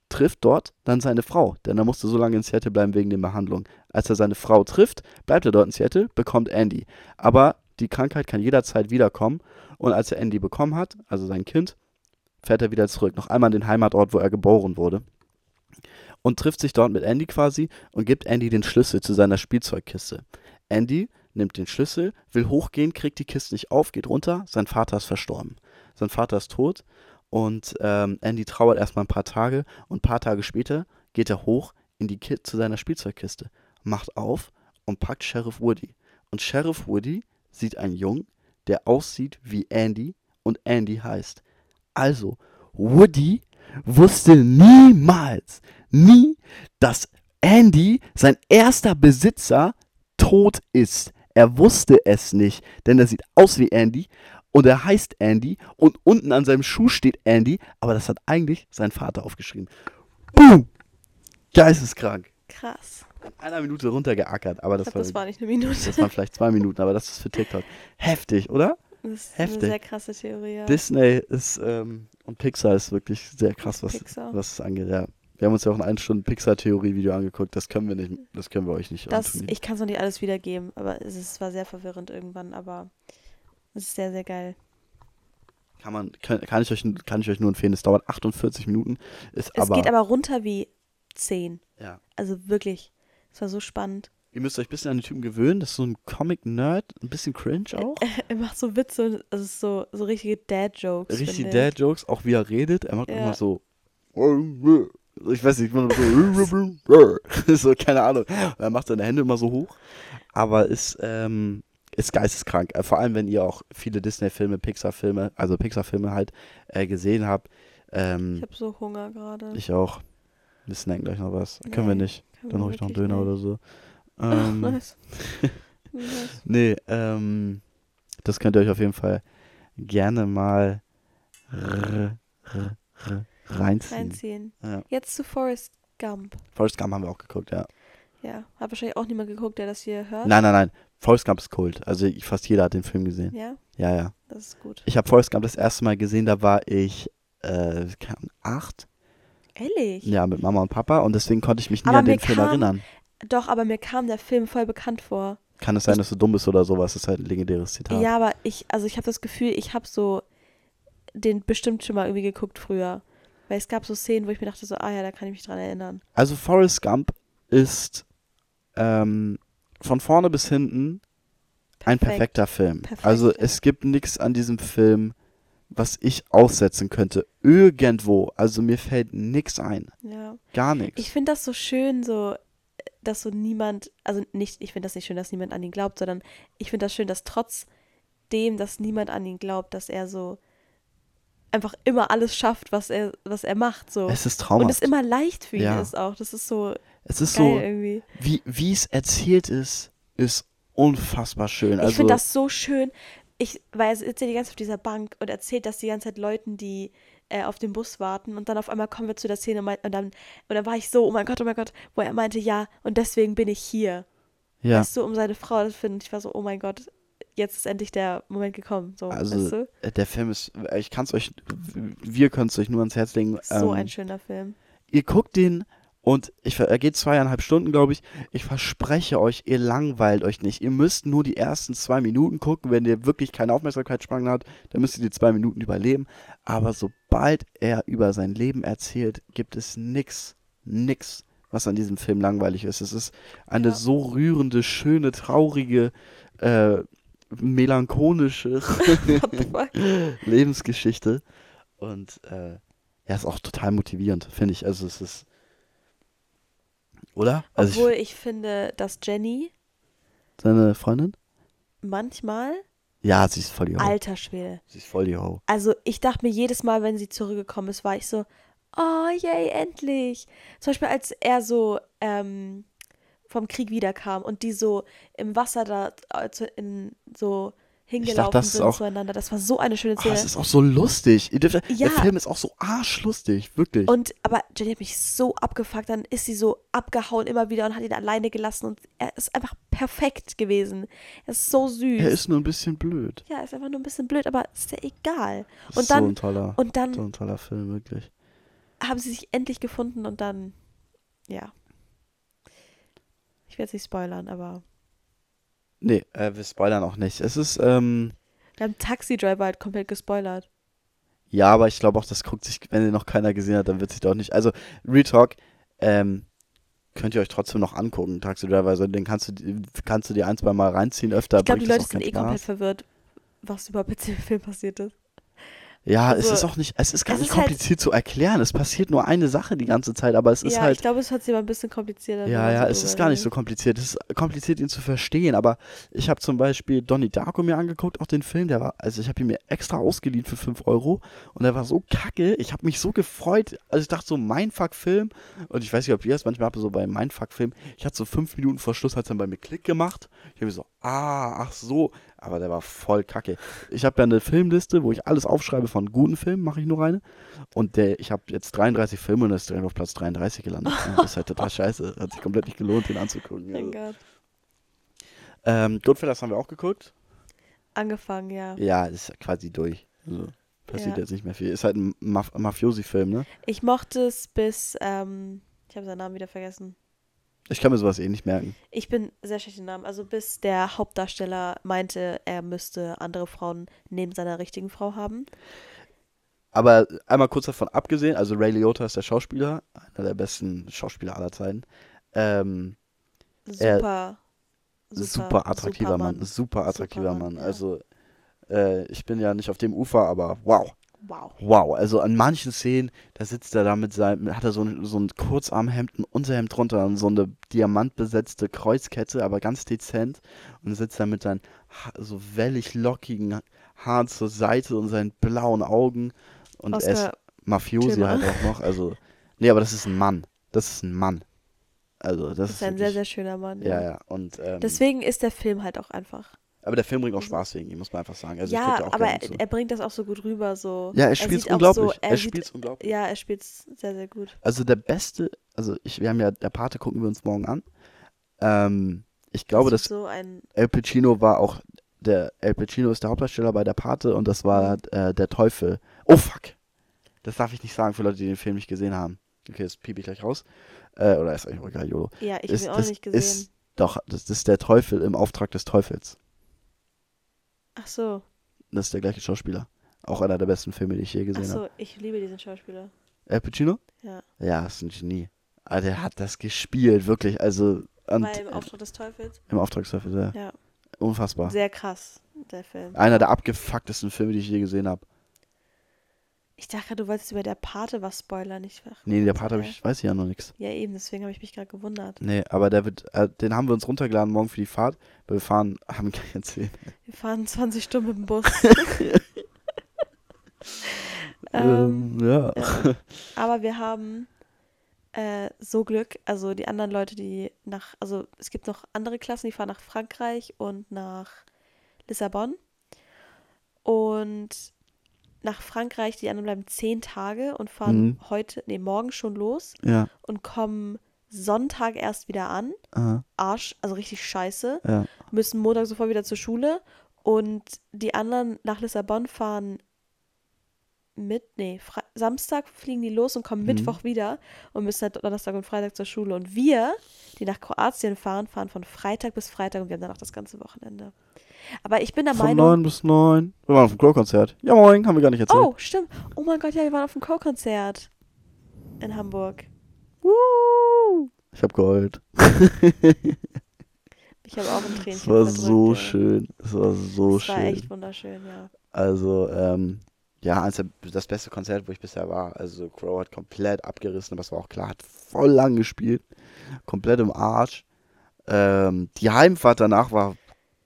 trifft dort dann seine Frau, denn er musste so lange in Seattle bleiben wegen der Behandlung. Als er seine Frau trifft, bleibt er dort in Seattle, bekommt Andy. Aber die Krankheit kann jederzeit wiederkommen und als er Andy bekommen hat, also sein Kind, fährt er wieder zurück, noch einmal an den Heimatort, wo er geboren wurde und trifft sich dort mit Andy quasi und gibt Andy den Schlüssel zu seiner Spielzeugkiste. Andy nimmt den Schlüssel, will hochgehen, kriegt die Kiste nicht auf, geht runter, sein Vater ist verstorben. Sein Vater ist tot und ähm, Andy trauert erstmal ein paar Tage und ein paar Tage später geht er hoch in die Ki zu seiner Spielzeugkiste, macht auf und packt Sheriff Woody. Und Sheriff Woody sieht einen Jungen, der aussieht wie Andy und Andy heißt. Also, Woody wusste niemals, nie, dass Andy, sein erster Besitzer, tot ist. Er wusste es nicht, denn er sieht aus wie Andy und er heißt Andy und unten an seinem Schuh steht Andy, aber das hat eigentlich sein Vater aufgeschrieben. Boom! Geisteskrank. Krass. In einer Minute runtergeackert, aber das, Ich glaub, war, das war nicht eine Minute. das waren vielleicht zwei Minuten, aber das ist für TikTok. Heftig, oder? Das ist heftig. eine sehr krasse Theorie. Ja. Disney ist ähm, und Pixar ist wirklich sehr krass, was, Pixar. was es angeht. Ja. Wir haben uns ja auch ein 1 Stunden Pixar-Theorie-Video angeguckt. Das können wir nicht, das können wir euch nicht das, antun. ich kann es noch nicht alles wiedergeben, aber es, ist, war sehr verwirrend irgendwann, aber es ist sehr, sehr geil. Kann, man, kann, kann, ich euch, kann ich euch nur empfehlen. Es dauert 48 Minuten. Ist Es aber, geht aber runter wie 10. ja. Also wirklich. Es war so spannend. Ihr müsst euch ein bisschen an den Typen gewöhnen. Das ist so ein Comic-Nerd. Ein bisschen cringe auch. Er macht so Witze ist so, so richtige Dad-Jokes. Richtig ich. Dad-Jokes. Auch wie er redet. Er macht Ja. immer so. Ich weiß nicht, immer so. so, keine Ahnung. Er macht seine Hände immer so hoch. Aber ist, ähm, ist geisteskrank. Äh, Vor allem, wenn ihr auch viele Disney-Filme, Pixar-Filme, also Pixar-Filme halt äh, gesehen habt. Ich Ähm, habe so Hunger gerade. ich auch. Wir snacken gleich noch was. Können wir nicht. Können Dann wir hol ich noch einen Döner nicht. oder so. Ähm, nice. nice. Nee, ähm, das könnt ihr euch auf jeden Fall gerne mal reinziehen. Reinziehen. Ja. Jetzt zu Forrest Gump. Forrest Gump haben wir auch geguckt, ja. Ja, hat wahrscheinlich auch niemand geguckt, der das hier hört. Nein, nein, nein. Forrest Gump ist Kult. Also fast jeder hat den Film gesehen. Ja, Ja, ja. das ist gut. Ich habe Forrest Gump das erste Mal gesehen, da war ich äh, keine Ahnung, acht. Ehrlich? Ja, mit Mama und Papa und deswegen konnte ich mich nie Aber an den Film kam- erinnern. Doch, aber mir kam der Film voll bekannt vor. Kann es sein, dass du dumm bist oder sowas? Das ist halt ein legendäres Zitat. Ja, aber ich, also ich habe das Gefühl, ich habe so den bestimmt schon mal irgendwie geguckt früher. Weil es gab so Szenen, wo ich mir dachte, so, ah ja, da kann ich mich dran erinnern. Also Forrest Gump ist ähm, von vorne bis hinten ein Perfekt. perfekter Film. Perfekt, also ja. es gibt nichts an diesem Film, was ich aussetzen könnte. Irgendwo. Also mir fällt nichts ein. Ja. Gar nichts. Ich finde das so schön, so, dass so niemand, also nicht, ich finde das nicht schön, dass niemand an ihn glaubt, sondern ich finde das schön, dass trotzdem, dass niemand an ihn glaubt, dass er so einfach immer alles schafft, was er, was er macht, so. Es ist Und traumhaft. es immer leicht für ihn Ja. ist auch. Das ist so es ist so, irgendwie. wie wie es erzählt ist, ist unfassbar schön. Also ich finde das so schön. Ich, weil er sitzt ja die ganze Zeit auf dieser Bank und erzählt das die ganze Zeit Leuten, die äh, auf den Bus warten. Und dann auf einmal kommen wir zu der Szene und, dann, und dann war ich so, oh mein Gott, oh mein Gott, wo er meinte, ja, und deswegen bin ich hier. ja. Weißt du, um seine Frau zu finden. Ich war so, oh mein Gott, jetzt ist endlich der Moment gekommen. So, Also, weißt du? äh, der Film ist, ich kann es euch, wir können es euch nur ans Herz legen. So ähm, ein schöner Film. ihr guckt den und ich, er geht zweieinhalb Stunden, glaube ich. Ich verspreche euch, ihr langweilt euch nicht. Ihr müsst nur die ersten zwei Minuten gucken. Wenn ihr wirklich keine Aufmerksamkeitsspanne habt, dann müsst ihr die zwei Minuten überleben. Aber sobald er über sein Leben erzählt, gibt es nix, nix, was an diesem Film langweilig ist. Es ist eine Ja. so rührende, schöne, traurige, äh, melancholische? Lebensgeschichte. Und äh, ja, ist auch total motivierend, finde ich. Also es ist. Oder? Also Obwohl ich, ich finde, dass Jenny seine Freundin? manchmal, Ja, sie ist voll die Ho. alter Schwede, Sie ist voll die Ho. Also ich dachte mir jedes Mal, wenn sie zurückgekommen ist, war ich so, oh yay, endlich. Zum Beispiel als er so ähm, vom Krieg wiederkam und die so im Wasser da zu- in, so hingelaufen das ist sind auch- zueinander. Das war so eine schöne Szene. es ist auch so lustig. Dürft, Ja. Der Film ist auch so arschlustig, wirklich. und aber Jenny hat mich so abgefuckt, dann ist sie so abgehauen immer wieder und hat ihn alleine gelassen und er ist einfach perfekt gewesen. Er ist so süß. er ist nur ein bisschen blöd. ja, ist einfach nur ein bisschen blöd, aber ist ja egal. Das Und ist dann- so ein toller, Und dann so ein toller Film, wirklich. haben sie sich endlich gefunden und dann, ja. Ich werde es nicht spoilern, aber Nee, äh, wir spoilern auch nicht. Es ist, ähm, wir haben Taxi Driver halt komplett gespoilert. ja, aber ich glaube auch, das guckt sich, wenn ihr noch keiner gesehen hat, dann wird sich doch nicht. Also, Retalk, ähm, könnt ihr euch trotzdem noch angucken, Taxi Driver. Also, den kannst du, kannst du dir ein, zwei Mal reinziehen, öfter Ich glaube, die Leute sind eh komplett verwirrt, was überhaupt jetzt im Film passiert ist. Ja, es also, ist auch nicht, es ist gar es nicht ist halt- kompliziert zu erklären. Es passiert nur eine Sache die ganze Zeit, aber es ist ja, halt. ich glaube, es hat sich aber ein bisschen komplizierter. Ja, ja, es ist gar nicht so kompliziert. Es ist kompliziert, ihn zu verstehen. Aber ich habe zum Beispiel Donnie Darko mir angeguckt, auch den Film. Der war, also ich habe ihn mir extra ausgeliehen für 5 Euro und der war so kacke. Ich habe mich so gefreut. Also ich dachte so, Mindfuck-Film. Und ich weiß nicht, ob ihr das manchmal habt, so bei Mindfuck-Film. Ich hatte so fünf Minuten vor Schluss, hat es dann bei mir Klick gemacht. Ich habe so, ah, ach so. Aber der war voll kacke. Ich habe ja eine Filmliste, wo ich alles aufschreibe von guten Filmen, mache ich nur rein. Und der, ich habe jetzt 33 Filme und das ist direkt auf Platz 33 gelandet. das ist halt total scheiße. Hat sich komplett nicht gelohnt, den anzugucken. Also. Gott. Ähm, Goodfellas haben wir auch geguckt. Angefangen, ja. Ja, ist quasi durch. Also, passiert Ja. jetzt nicht mehr viel. Ist halt ein Maf Mafiosi-Film, ne? Ich mochte es bis, ähm, ich habe seinen Namen wieder vergessen. Ich kann mir sowas eh nicht merken. Ich bin sehr schlecht im Namen. Also bis der Hauptdarsteller meinte, er müsste andere Frauen neben seiner richtigen Frau haben. Aber einmal kurz davon abgesehen, also Ray Liotta ist der Schauspieler, einer der besten Schauspieler aller Zeiten. Ähm, Super. super, attraktiver Mann. Super attraktiver Mann, Mann. ja. Also, äh, ich bin ja nicht auf dem Ufer, aber wow. Wow. Wow, also an manchen Szenen, da sitzt er da mit seinem, hat er so ein, so ein Kurzarmhemd, ein Unterhemd drunter und so eine diamantbesetzte Kreuzkette, aber ganz dezent und sitzt da mit seinen so wellig lockigen Haaren zur Seite und seinen blauen Augen und er ist Oscar, Mafiosi halt auch noch, also, nee, aber das ist ein Mann, das ist ein Mann, also das das ist ist ein sehr, wirklich, sehr schöner Mann. ja, ja, und, ähm, Deswegen ist der Film halt auch einfach. Aber der Film bringt auch Spaß wegen ihm, muss man einfach sagen, also ja, auch aber er, er bringt das auch so gut rüber. So. Ja, er sieht auch unglaublich, So, er, er sieht, spielt's unglaublich. Ja, er spielt sehr, sehr gut. Also der beste, also ich, wir haben ja, der Pate gucken wir uns morgen an. Ähm, ich glaube, Das dass so. El Pacino war auch, der El Pacino ist der Hauptdarsteller bei der Pate und das war äh, der Teufel. Oh fuck! Das darf ich nicht sagen für Leute, die den Film nicht gesehen haben. Okay, das piep ich gleich raus. Äh, oder ist eigentlich auch egal, YOLO. Ja, ich habe ihn auch nicht gesehen. Ist, doch, das ist der Teufel im Auftrag des Teufels. Ach so. Das ist der gleiche Schauspieler. Auch einer der besten Filme, die ich je Ach gesehen habe. so, ich liebe diesen Schauspieler. El Pacino? Ja. Ja, ist ein Genie. Ah, der hat das gespielt, wirklich. Also, und, Weil im Auftrag des Teufels. Im Auftrag des Teufels, ja. Ja. Unfassbar. Sehr krass, der Film. Einer der abgefucktesten Filme, die ich je gesehen habe. Ich dachte, du wolltest über der Pate was spoilern. Ich war, Nee, der Part habe ich, weiß ich ja noch nichts. Ja, eben, deswegen habe ich mich gerade gewundert. Nee, aber der wird, äh, den haben wir uns runtergeladen morgen für die Fahrt, weil wir fahren, haben gleich erzählt. Wir fahren 20 Stunden mit dem Bus. Ähm, ja. ja. Aber wir haben äh, so Glück, also die anderen Leute, die nach, also es gibt noch andere Klassen, die fahren nach Frankreich und nach Lissabon. Und nach Frankreich, die anderen bleiben zehn Tage und fahren Mhm. heute, nee, morgen schon los Ja. und kommen Sonntag erst wieder an. Aha, Arsch, also richtig scheiße. ja. Müssen Montag sofort wieder zur Schule. Und die anderen nach Lissabon fahren mit, nee, Fre Samstag fliegen die los und kommen Mhm. Mittwoch wieder und müssen halt Donnerstag und Freitag zur Schule. Und wir, die nach Kroatien fahren, fahren von Freitag bis Freitag und wir haben dann auch das ganze Wochenende. Aber ich bin der Von Meinung. 9 bis 9. Wir waren auf dem Crow-Konzert. Ja, moin, haben wir gar nicht erzählt. Oh, stimmt. Oh mein Gott, ja, wir waren auf dem Co-Konzert in Hamburg. Woo! Ich hab geheult. Ich habe auch ein Tränchen Es war so schön. Es war so Es war schön. echt wunderschön, ja. Also, ähm, ja, das beste Konzert, wo ich bisher war. Also, Crow hat komplett abgerissen, aber es war auch klar, hat voll lang gespielt. Komplett im Arsch. Ähm, die Heimfahrt danach war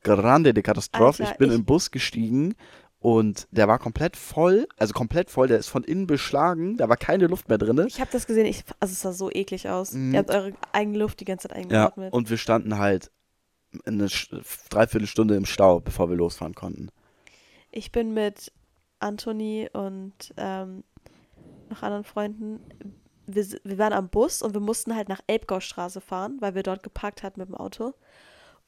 grande de Katastrophe. Alter, ich bin ich- im Bus gestiegen und der war komplett voll. Also, komplett voll. Der ist von innen beschlagen. Da war keine Luft mehr drin. Ich habe das gesehen, ich, also es sah so eklig aus. Mhm. Ihr habt eure eigene Luft die ganze Zeit Ja, eingeatmet. und wir standen halt eine Dreiviertelstunde im Stau, bevor wir losfahren konnten. Ich bin mit Anthony und ähm, noch anderen Freunden. Wir, wir waren am Bus und wir mussten halt nach Elbgaustraße fahren, weil wir dort geparkt hatten mit dem Auto.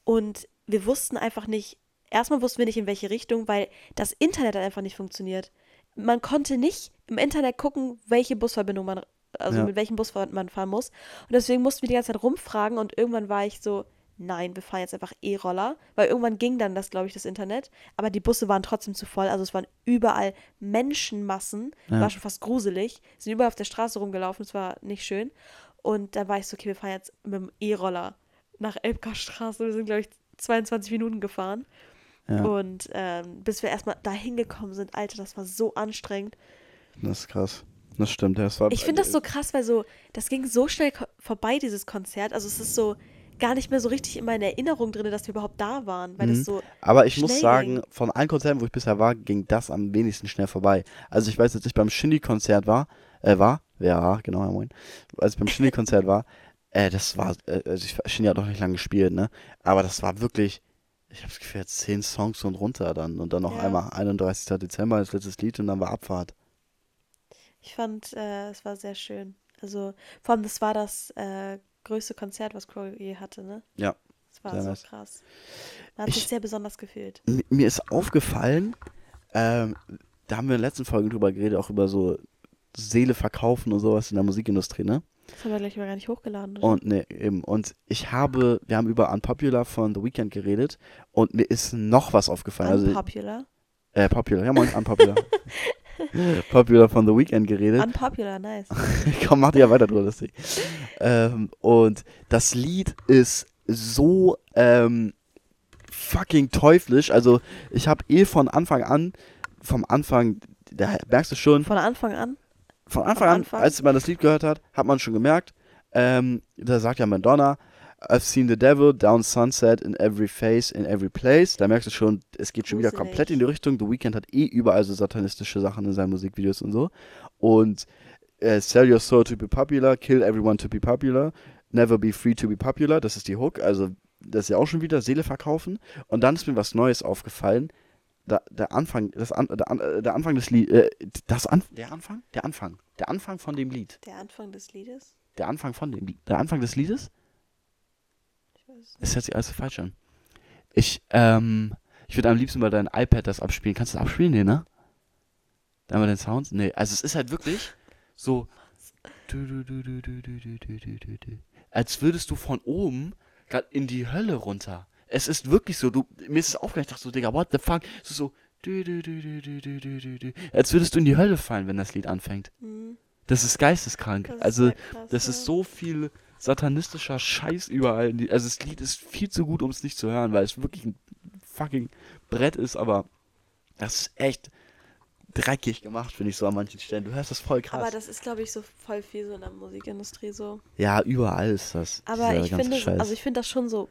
Und wir wussten einfach nicht, erstmal wussten wir nicht in welche Richtung, weil das Internet hat einfach nicht funktioniert. Man konnte nicht im Internet gucken, welche Busverbindung man, also Ja. mit welchem Bus man fahren muss. Und deswegen mussten wir die ganze Zeit rumfragen und irgendwann war ich so, nein, wir fahren jetzt einfach E-Roller, weil irgendwann ging dann das, glaube ich, das Internet, aber die Busse waren trotzdem zu voll, also es waren überall Menschenmassen, Ja. war schon fast gruselig, sind überall auf der Straße rumgelaufen, es war nicht schön. Und da war ich so, okay, wir fahren jetzt mit dem E-Roller nach Elbgarstraße, wir sind, glaube ich, 22 Minuten gefahren. Ja, Und ähm, bis wir erstmal da hingekommen sind, Alter, das war so anstrengend. das ist krass. Das stimmt. Das war, Ich finde das so krass, weil so, das ging so schnell vorbei, dieses Konzert. Also es ist so gar nicht mehr so richtig in meiner Erinnerung drin, dass wir überhaupt da waren, weil Mhm. das so, Aber ich muss sagen, ging. von allen Konzerten, wo ich bisher war, ging das am wenigsten schnell vorbei. Also ich weiß, als ich beim Shindy-Konzert war, äh, war, ja, genau, ja, moin, als ich beim Shindy-Konzert war, äh, das war, äh, also ich, Shindy hat noch nicht lange gespielt, ne, aber das war wirklich, ich habe jetzt zehn Songs und runter dann und dann noch Ja. einmal 31. Dezember als letztes Lied und dann war Abfahrt. ich fand, äh, es war sehr schön. Also vor allem, das war das äh, größte Konzert, was Crow je hatte, ne? Ja, Das war so nice. krass. Man hat Ich- sich sehr besonders gefühlt. Mir ist aufgefallen, ähm, da haben wir in der letzten Folge drüber geredet, auch über so Seele verkaufen und sowas in der Musikindustrie, ne? Das haben wir gleich mal gar nicht hochgeladen. Oder? Und ne, eben. Und ich habe, wir haben über Unpopular von The Weeknd geredet und mir ist noch was aufgefallen. Also, Unpopular. äh, Popular, ja moin, Unpopular. Popular von The Weeknd geredet. Unpopular, nice. Komm, mach dir ja weiter drüber, lustig. Ähm, und das Lied ist so ähm, fucking teuflisch. Also, ich habe eh von Anfang an, vom Anfang, da merkst du schon, Von Anfang an. Von Anfang Am an, Anfang? als man das Lied gehört hat, hat man schon gemerkt, ähm, da sagt ja Madonna, I've seen the devil down sunset in every face, in every place. Da merkst du schon, es geht schon wieder komplett in die Richtung. The Weeknd hat eh überall so satanistische Sachen in seinen Musikvideos und so. Und äh, sell your soul to be popular, kill everyone to be popular, never be free to be popular. Das ist die Hook. Also, das ist ja auch schon wieder Seele verkaufen. Und dann ist mir was Neues aufgefallen da, der Anfang, das an, der, der, Anfang des Liedes, äh, das an, der Anfang, der Anfang, der Anfang von dem Lied. Der Anfang des Liedes? Der Anfang von dem der Anfang des Liedes. Ich weiß nicht. Es hört sich alles falsch an. Ich, ähm, ich würde am liebsten mal dein iPad das abspielen. Kannst du das abspielen, nee, ne? Dann mal den Sound. Nee, also es ist halt wirklich so. Als würdest du von oben gerade in die Hölle runter. Es ist wirklich so, du, mir ist es aufgefallen, ich dachte so, Digga, what the fuck? Es ist so, du, du, du, du, du, du, du, du, als würdest du in die Hölle fallen, wenn das Lied anfängt. Mhm. Das ist geisteskrank. Das ist also, sehr krass, das ist so viel satanistischer Scheiß überall. Also das Lied ist viel zu gut, um es nicht zu hören, weil es wirklich ein fucking Brett ist, aber das ist echt dreckig gemacht, finde ich so an manchen Stellen. Du hörst das voll krass. Aber das ist, glaube ich, so voll viel so in der Musikindustrie so. ja, überall ist das. Aber ich finde, also ich finde das schon so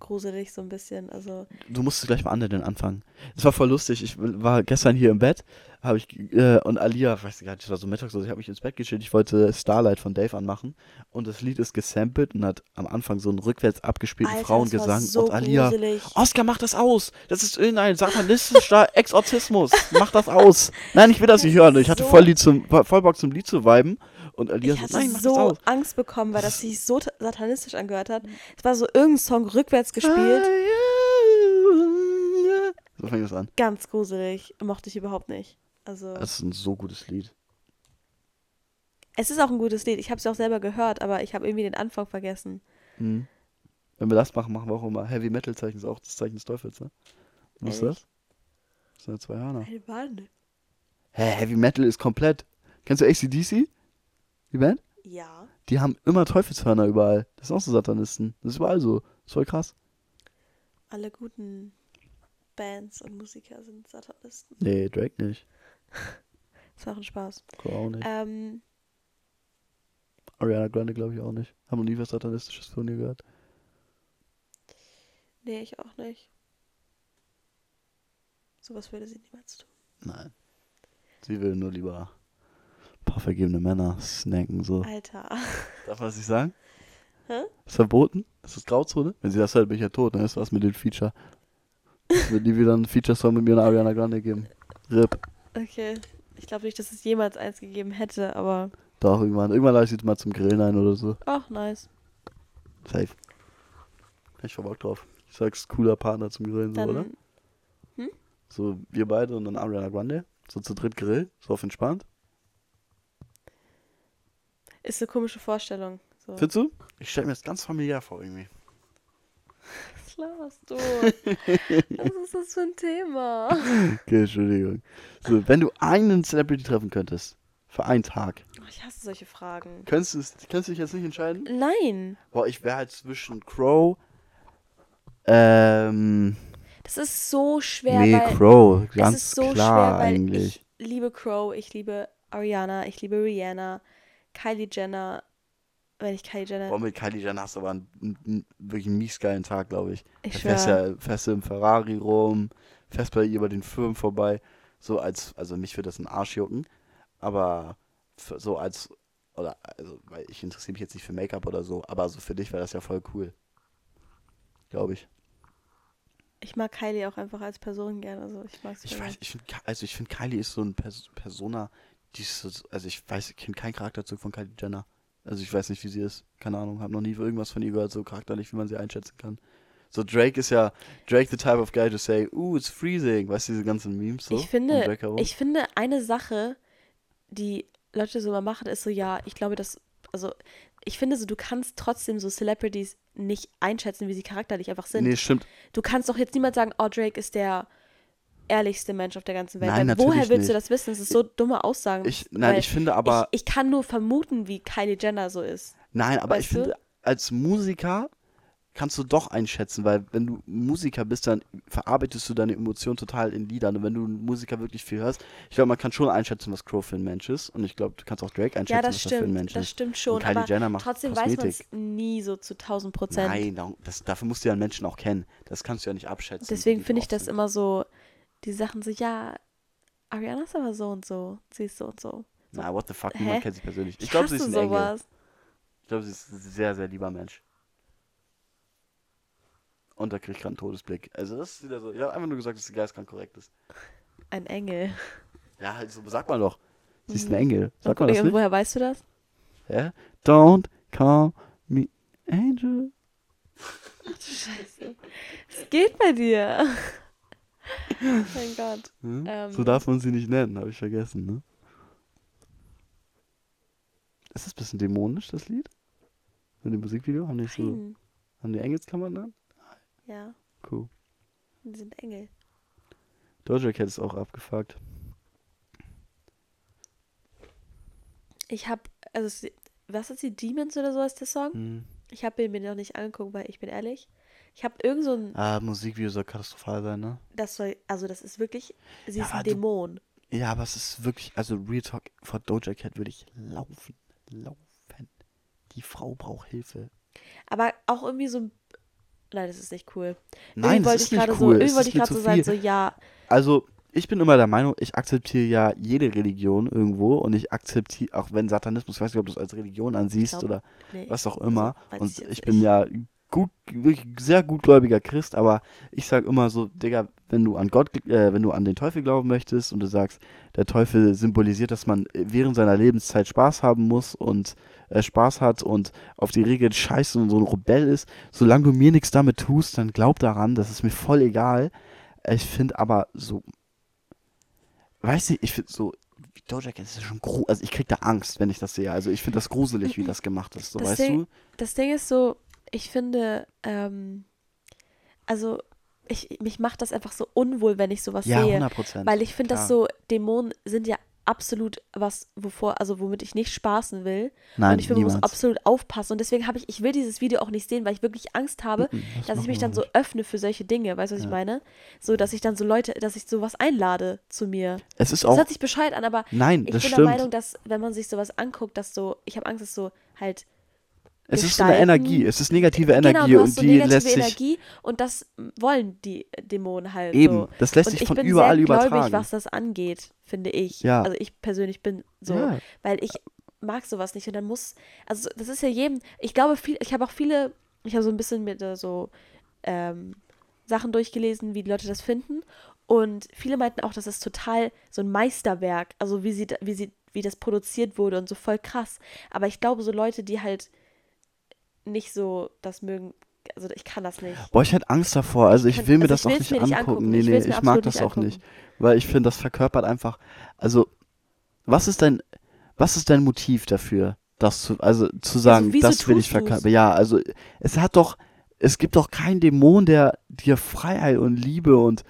gruselig so ein bisschen. Also du musst gleich mal anderen anfangen. Es war voll lustig. Ich war gestern hier im Bett, habe ich äh, und Alia, weiß ich gar nicht, es war so mittags, so, ich habe mich ins Bett geschickt. Ich wollte Starlight von Dave anmachen und das Lied ist gesampelt und hat am Anfang so einen rückwärts abgespielten Alter, Frauengesang so und Alia. gruselig. Oscar, mach das aus. Das ist irgendein satanistischer Exorzismus. Mach das aus. Nein, ich will das Das nicht hören. Ich hatte so- voll, Lied zum, voll Bock zum Lied zu viben. Und Alia Ich so, hatte nein, so. Angst bekommen, weil das sich so ta- satanistisch angehört hat. Es war so irgendein Song rückwärts gespielt. So fängt das an. Ganz gruselig. Mochte ich überhaupt nicht. Also, Das ist ein so gutes Lied. es ist auch ein gutes Lied. Ich habe es auch selber gehört, aber ich habe irgendwie den Anfang vergessen. Hm. Wenn wir das machen, machen wir auch immer Heavy Metal Zeichen, ist auch das Zeichen des Teufels, ne? Was ist das? Das sind ja zwei Hörner. Eine Bande. Hä, Heavy Metal ist komplett. Kennst du ACDC? Die Band? Ja. Die haben immer Teufelshörner überall. Das sind auch so Satanisten. Das ist überall so. Das ist voll krass. Alle guten Bands und Musiker sind Satanisten. Nee, Drake nicht. Das war auch ein Spaß. Cole auch nicht. Ähm, Ariana Grande glaube ich auch nicht. Haben noch nie was Satanistisches von ihr gehört. nee, ich auch nicht. Sowas würde sie niemals tun. Nein. Sie will nur lieber paar vergebene Männer snacken, so. Alter. Darf man das nicht sagen? Hä? Ist verboten? Ist das Grauzone? Wenn sie das hört, bin ich ja tot. Dann ist was mit dem Feature. Wird nie wieder ein Feature-Song mit mir und Ariana Grande geben. RIP. Okay. Ich glaube nicht, dass es jemals eins gegeben hätte, aber. Doch, irgendwann. Irgendwann lade ich sie mal zum Grillen ein oder so. Ach, nice. Safe. Hab ich voll Bock drauf. Ich sag's, cooler Partner zum Grillen, so, Dann. oder? So, wir beide und dann Ariana Grande. So zu dritt Grill. So auf entspannt. Ist eine komische Vorstellung. So. Findest du? Ich stell mir das ganz familiär vor, irgendwie. Was laberst du? Was ist das für ein Thema? Okay, Entschuldigung. So, wenn du einen Celebrity treffen könntest. Für einen Tag. Oh, ich hasse solche Fragen. Könntest du es- kannst du dich jetzt nicht entscheiden? Nein. Boah, ich wäre halt zwischen Crow. Ähm. Das ist so schwer, nee, weil Crow. es Ganz ist so klar schwer, weil eigentlich. ich liebe Crow, ich liebe Ariana, ich liebe Rihanna, Kylie Jenner. Wenn ich Kylie Jenner. Boah, mit Kylie Jenner hast du aber einen, einen, einen wirklich einen mies geilen Tag, glaube ich. ich Da fährst, ja, fährst du im Ferrari rum, fährst bei ihr bei den Firmen vorbei. So als, also mich würde das ein Arsch jucken, aber für, so als, oder, also, weil ich interessiere mich jetzt nicht für Make-up oder so, aber so für dich wäre das ja voll cool. Glaube ich. Ich mag Kylie auch einfach als Person gerne. Also ich mag sie Ich weiß, ich finde, also ich finde Kylie ist so ein Pers Persona, die ist so, also ich weiß, ich kenne keinen Charakterzug von Kylie Jenner. Also ich weiß nicht, wie sie ist. Keine Ahnung, habe noch nie irgendwas von ihr gehört, so charakterlich, wie man sie einschätzen kann. So Drake ist ja, Drake the type of guy to say, ooh, it's freezing. Weißt du, diese ganzen Memes so? Ich finde, Drake herum? ich finde eine Sache, die Leute so mal machen, ist so, ja, ich glaube, dass, also ich finde so, du kannst trotzdem so Celebrities nicht einschätzen, wie sie charakterlich einfach sind. Nee, stimmt. Du kannst doch jetzt niemand sagen, oh, Drake ist der ehrlichste Mensch auf der ganzen Welt. Nein, weil woher natürlich willst du nicht. das wissen? Das ist so dumme Aussagen. Ich, nein, ich finde aber, ich, ich kann nur vermuten, wie Kylie Jenner so ist. nein, aber ich weißt du? finde, als Musiker kannst du doch einschätzen, weil wenn du Musiker bist, dann verarbeitest du deine Emotionen total in Liedern. Und wenn du Musiker wirklich viel hörst, ich glaube, man kann schon einschätzen, was Crow für ein Mensch ist. Und ich glaube, du kannst auch Drake einschätzen, Ja, das was das für ein stimmt. Mensch Das ist. stimmt Und schon. Kylie Aber Jenner macht trotzdem weiß man Kosmetik. es nie so zu 1000 Prozent. Nein, das, dafür musst du ja einen Menschen auch kennen. Das kannst du ja nicht abschätzen. Deswegen finde ich das sind. immer so, die Sachen so, ja, Ariana ist aber so und so, sie ist so und so. so. Na, what the fuck, niemand kennt sie persönlich. Ich Ich glaube, sie ist ein Engel. sowas. Ich glaube, sie ist ein sehr, sehr lieber Mensch. Und da krieg ich gerade einen Todesblick. Also das ist wieder so. Ich habe einfach nur gesagt, dass die geistkrank korrekt ist. Ein Engel. Ja, halt so sagt man doch. Sie ist ein Mhm. Engel. Sagt Und, man das nicht? woher weißt du das? Hä? Don't call me angel. Scheiße. Was geht bei dir? mein Gott. Hm? Ähm. so darf man sie nicht nennen, habe ich vergessen, ne? Ist das ein bisschen dämonisch, das Lied? In dem Musikvideo? Haben die so, haben die Engelsklammern dann? Ja, Cool. die sind Engel. Doja Cat ist auch abgefuckt. Ich hab, also, was ist die Demons oder so ist der Song? Hm. Ich habe ihn mir noch nicht angeguckt, weil ich bin ehrlich. Ich habe irgend so ein, Ah, Musikvideo soll katastrophal sein, ne? das soll, also das ist wirklich, sie Ja, ist ein du- Dämon. Ja, aber es ist wirklich, also Real Talk, vor Doja Cat würde ich laufen, laufen. Die Frau braucht Hilfe. Aber auch irgendwie so ein, nein, das ist nicht cool. Nein, das ist ich nicht cool. so, irgendwie wollte ich gerade so sein, viel. so ja, Also, ich bin immer der Meinung, ich akzeptiere ja jede Religion irgendwo und ich akzeptiere, auch wenn Satanismus, ich weiß nicht, ob du es als Religion ansiehst glaub, oder nee. was auch immer. und ich bin nicht. ja gut, wirklich sehr gutgläubiger Christ, aber ich sage immer so, Digga, wenn du an Gott, äh, wenn du an den Teufel glauben möchtest und du sagst, der Teufel symbolisiert, dass man während seiner Lebenszeit Spaß haben muss und äh, Spaß hat und auf die Regeln scheißt und so ein Rebell ist, solange du mir nichts damit tust, dann glaub daran, das ist mir voll egal. Ich finde aber so, weiß nicht, ich finde so, Doja Cat ist schon gruselig, also ich krieg da Angst, wenn ich das sehe. Also ich finde das gruselig, wie das gemacht ist, so Das weißt Ding- du? Das Ding ist so, ich finde, ähm, also ich, mich macht das einfach so unwohl, wenn ich sowas Ja, sehe. 100 Prozent. Weil ich finde, dass so Dämonen sind ja absolut was, wovor, also womit ich nicht spaßen will. Nein, und ich finde, man muss absolut aufpassen. Und deswegen habe ich, ich will dieses Video auch nicht sehen, weil ich wirklich Angst habe, Mhm, das dass ich mich dann so öffne für solche Dinge. Weißt du, was ich Ja. meine? So, dass ich dann so Leute, dass ich sowas einlade zu mir. Es ist Das auch. hört sich bescheuert an, aber Nein, ich das bin stimmt. der Meinung, dass wenn man sich sowas anguckt, dass so, ich habe Angst, dass so halt es ist so eine Gestalten- Energie. Es ist negative Genau, Energie hast und so die negative lässt sich. Energie und das wollen die Dämonen halt Eben, so. das lässt sich ich von bin überall sehr übertragen. gläubig, was das angeht, finde ich. Ja. Also ich persönlich bin so, Ja. weil ich mag sowas nicht und dann muss, also das ist ja jedem, ich glaube viel, ich habe auch viele, ich habe so ein bisschen mit so ähm, Sachen durchgelesen, wie die Leute das finden und viele meinten auch, das ist total so ein Meisterwerk, also wie sie, wie sie, wie das produziert wurde und so voll krass. Aber ich glaube, so Leute, die halt nicht so das mögen, also ich kann das nicht. Boah, ich hätte Angst davor. Also ich kann- will mir also das ich auch nicht mir nicht angucken. angucken. Nee, Ich nee, mir ich mag das nicht auch nicht. Weil ich finde, das verkörpert einfach. Also, was ist dein, was ist dein Motiv dafür, das zu, also zu sagen, wieso das will ich verkörpern? Ja, also es hat doch, es gibt doch keinen Dämon, der dir Freiheit und Liebe und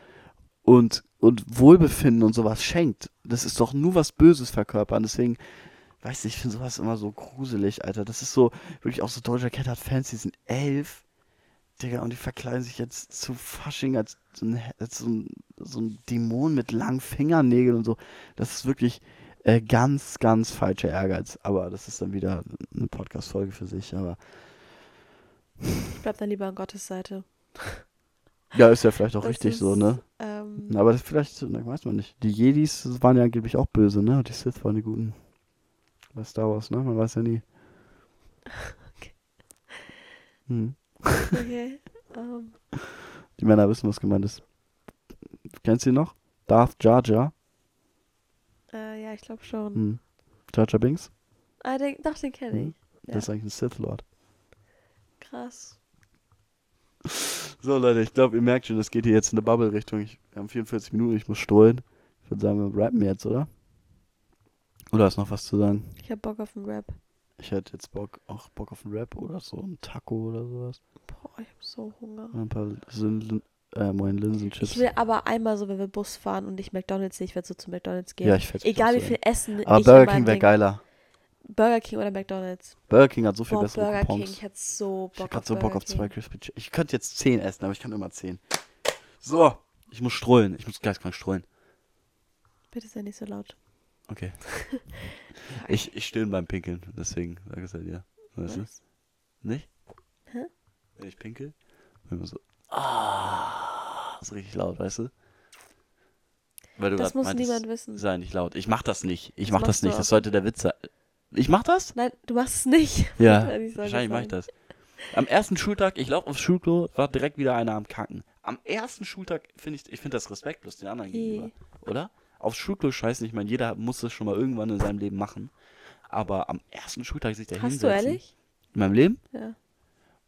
und und Wohlbefinden und sowas schenkt. Das ist doch nur was Böses verkörpern. Deswegen, weiß nicht, ich finde sowas immer so gruselig, Alter. Das ist so wirklich auch so Doja Cat hat Fans, die sind elf. Digga, und die verkleiden sich jetzt zu Fasching als so ein, als so ein, so ein Dämon mit langen Fingernägeln und so. Das ist wirklich äh, ganz, ganz falscher Ehrgeiz. Aber das ist dann wieder eine Podcast-Folge für sich. Aber Ich bleib dann lieber an Gottes Seite. ja, ist ja vielleicht auch Das richtig ist, so, ne? Ähm, Aber das vielleicht, na, weiß man nicht. Die Jedis waren ja angeblich auch böse, ne? Und die Sith waren die Guten. Bei Star Wars, ne? Man weiß ja nie. Okay. Hm. okay. ähm, Die Männer wissen, was gemeint ist. Kennst du ihn noch? Darth Jar Jar? äh, ja, ich glaube schon. Hm. Jar Jar Binks? Ah, den, doch, den kenne Hm. ich. Ja. Das ist eigentlich ein Sith Lord. Krass. So, Leute, ich glaube, ihr merkt schon, das geht hier jetzt in eine Bubble-Richtung. Ich- Wir haben 44 Minuten, ich muss strollen. Ich würde sagen, wir rappen jetzt, oder? Oder hast du noch was zu sagen? Ich hab Bock auf einen Rap. Ich hätte jetzt Bock, auch Bock auf einen Rap oder so, ein Taco oder sowas. Boah, ich hab so Hunger. Ein paar Lin äh, moin Linsenchips. Ich will aber einmal so, wenn wir Bus fahren und ich McDonalds sehe, ich werde so zu McDonalds gehen. ja, ich färd's Egal wie viel Essen Aber ich Burger King wäre geiler. Burger King oder McDonalds. Burger King hat so viel Boah, bessere Burger King, Coupons. ich hätte so Ich hab Bock auf so Burger Bock auf King. zwei Crispy Chicken. Ich könnte jetzt 10 essen, aber ich kann immer 10. So, ich muss strollen. Ich muss geistkrank strollen. Bitte sei nicht so laut. Okay. Ich, ich stöhne beim Pinkeln, deswegen sage ich es ja dir. Weißt du? Was? Nicht? Hä? Wenn ich pinkel, immer so. Ah, ist richtig laut, weißt du? Weil du Das muss meintest, niemand wissen. Sei nicht laut. Ich mach das nicht. Ich Das mach das nicht. Das sollte der Witz sein. Ich mach das? Nein, du machst es nicht. Ja. Ich Wahrscheinlich mache ich das. Am ersten Schultag, ich laufe aufs Schulklo, war direkt wieder einer am Kacken. Am ersten Schultag finde ich, ich finde das respektlos den anderen gegenüber. Oder? Aufs Schulklo scheißen, ich meine, jeder muss das schon mal irgendwann in seinem Leben machen. Aber am ersten Schultag sich da Hast du hinsetzen. ehrlich? In meinem Leben? Ja.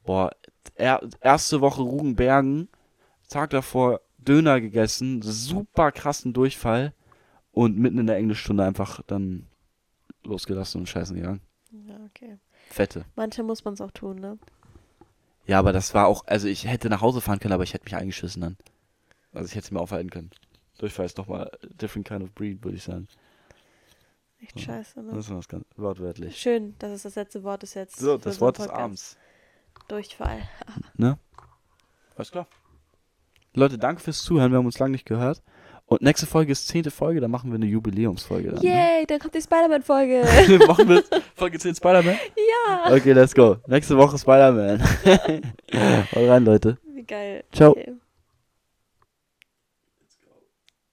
Boah, er, erste Woche Rugenbergen, Tag davor Döner gegessen, super krassen Durchfall und mitten in der Englischstunde einfach dann losgelassen und scheißen gegangen. Ja, okay. Fette. Manche muss man es auch tun, ne? Ja, aber das war auch, also ich hätte nach Hause fahren können, aber ich hätte mich eingeschissen dann. Also ich hätte es mir aufhalten können. Durchfall ist nochmal different kind of breed, würde ich sagen. Echt Ja. scheiße, ne? Das ist was ganz wortwörtlich. Schön, dass es das letzte Wort ist jetzt. So, das Wort des. Abends. Durchfall. Ne? Alles klar. Leute, danke fürs Zuhören. Wir haben uns lange nicht gehört. Und nächste Folge ist zehnte Folge, dann machen wir eine Jubiläumsfolge. Dann, ne? Yay, dann kommt die Spider-Man-Folge. machen wir Folge 10 Spider-Man? ja. Okay, let's go. Nächste Woche Spider-Man. Haut rein, Leute. Wie geil. Ciao. Okay.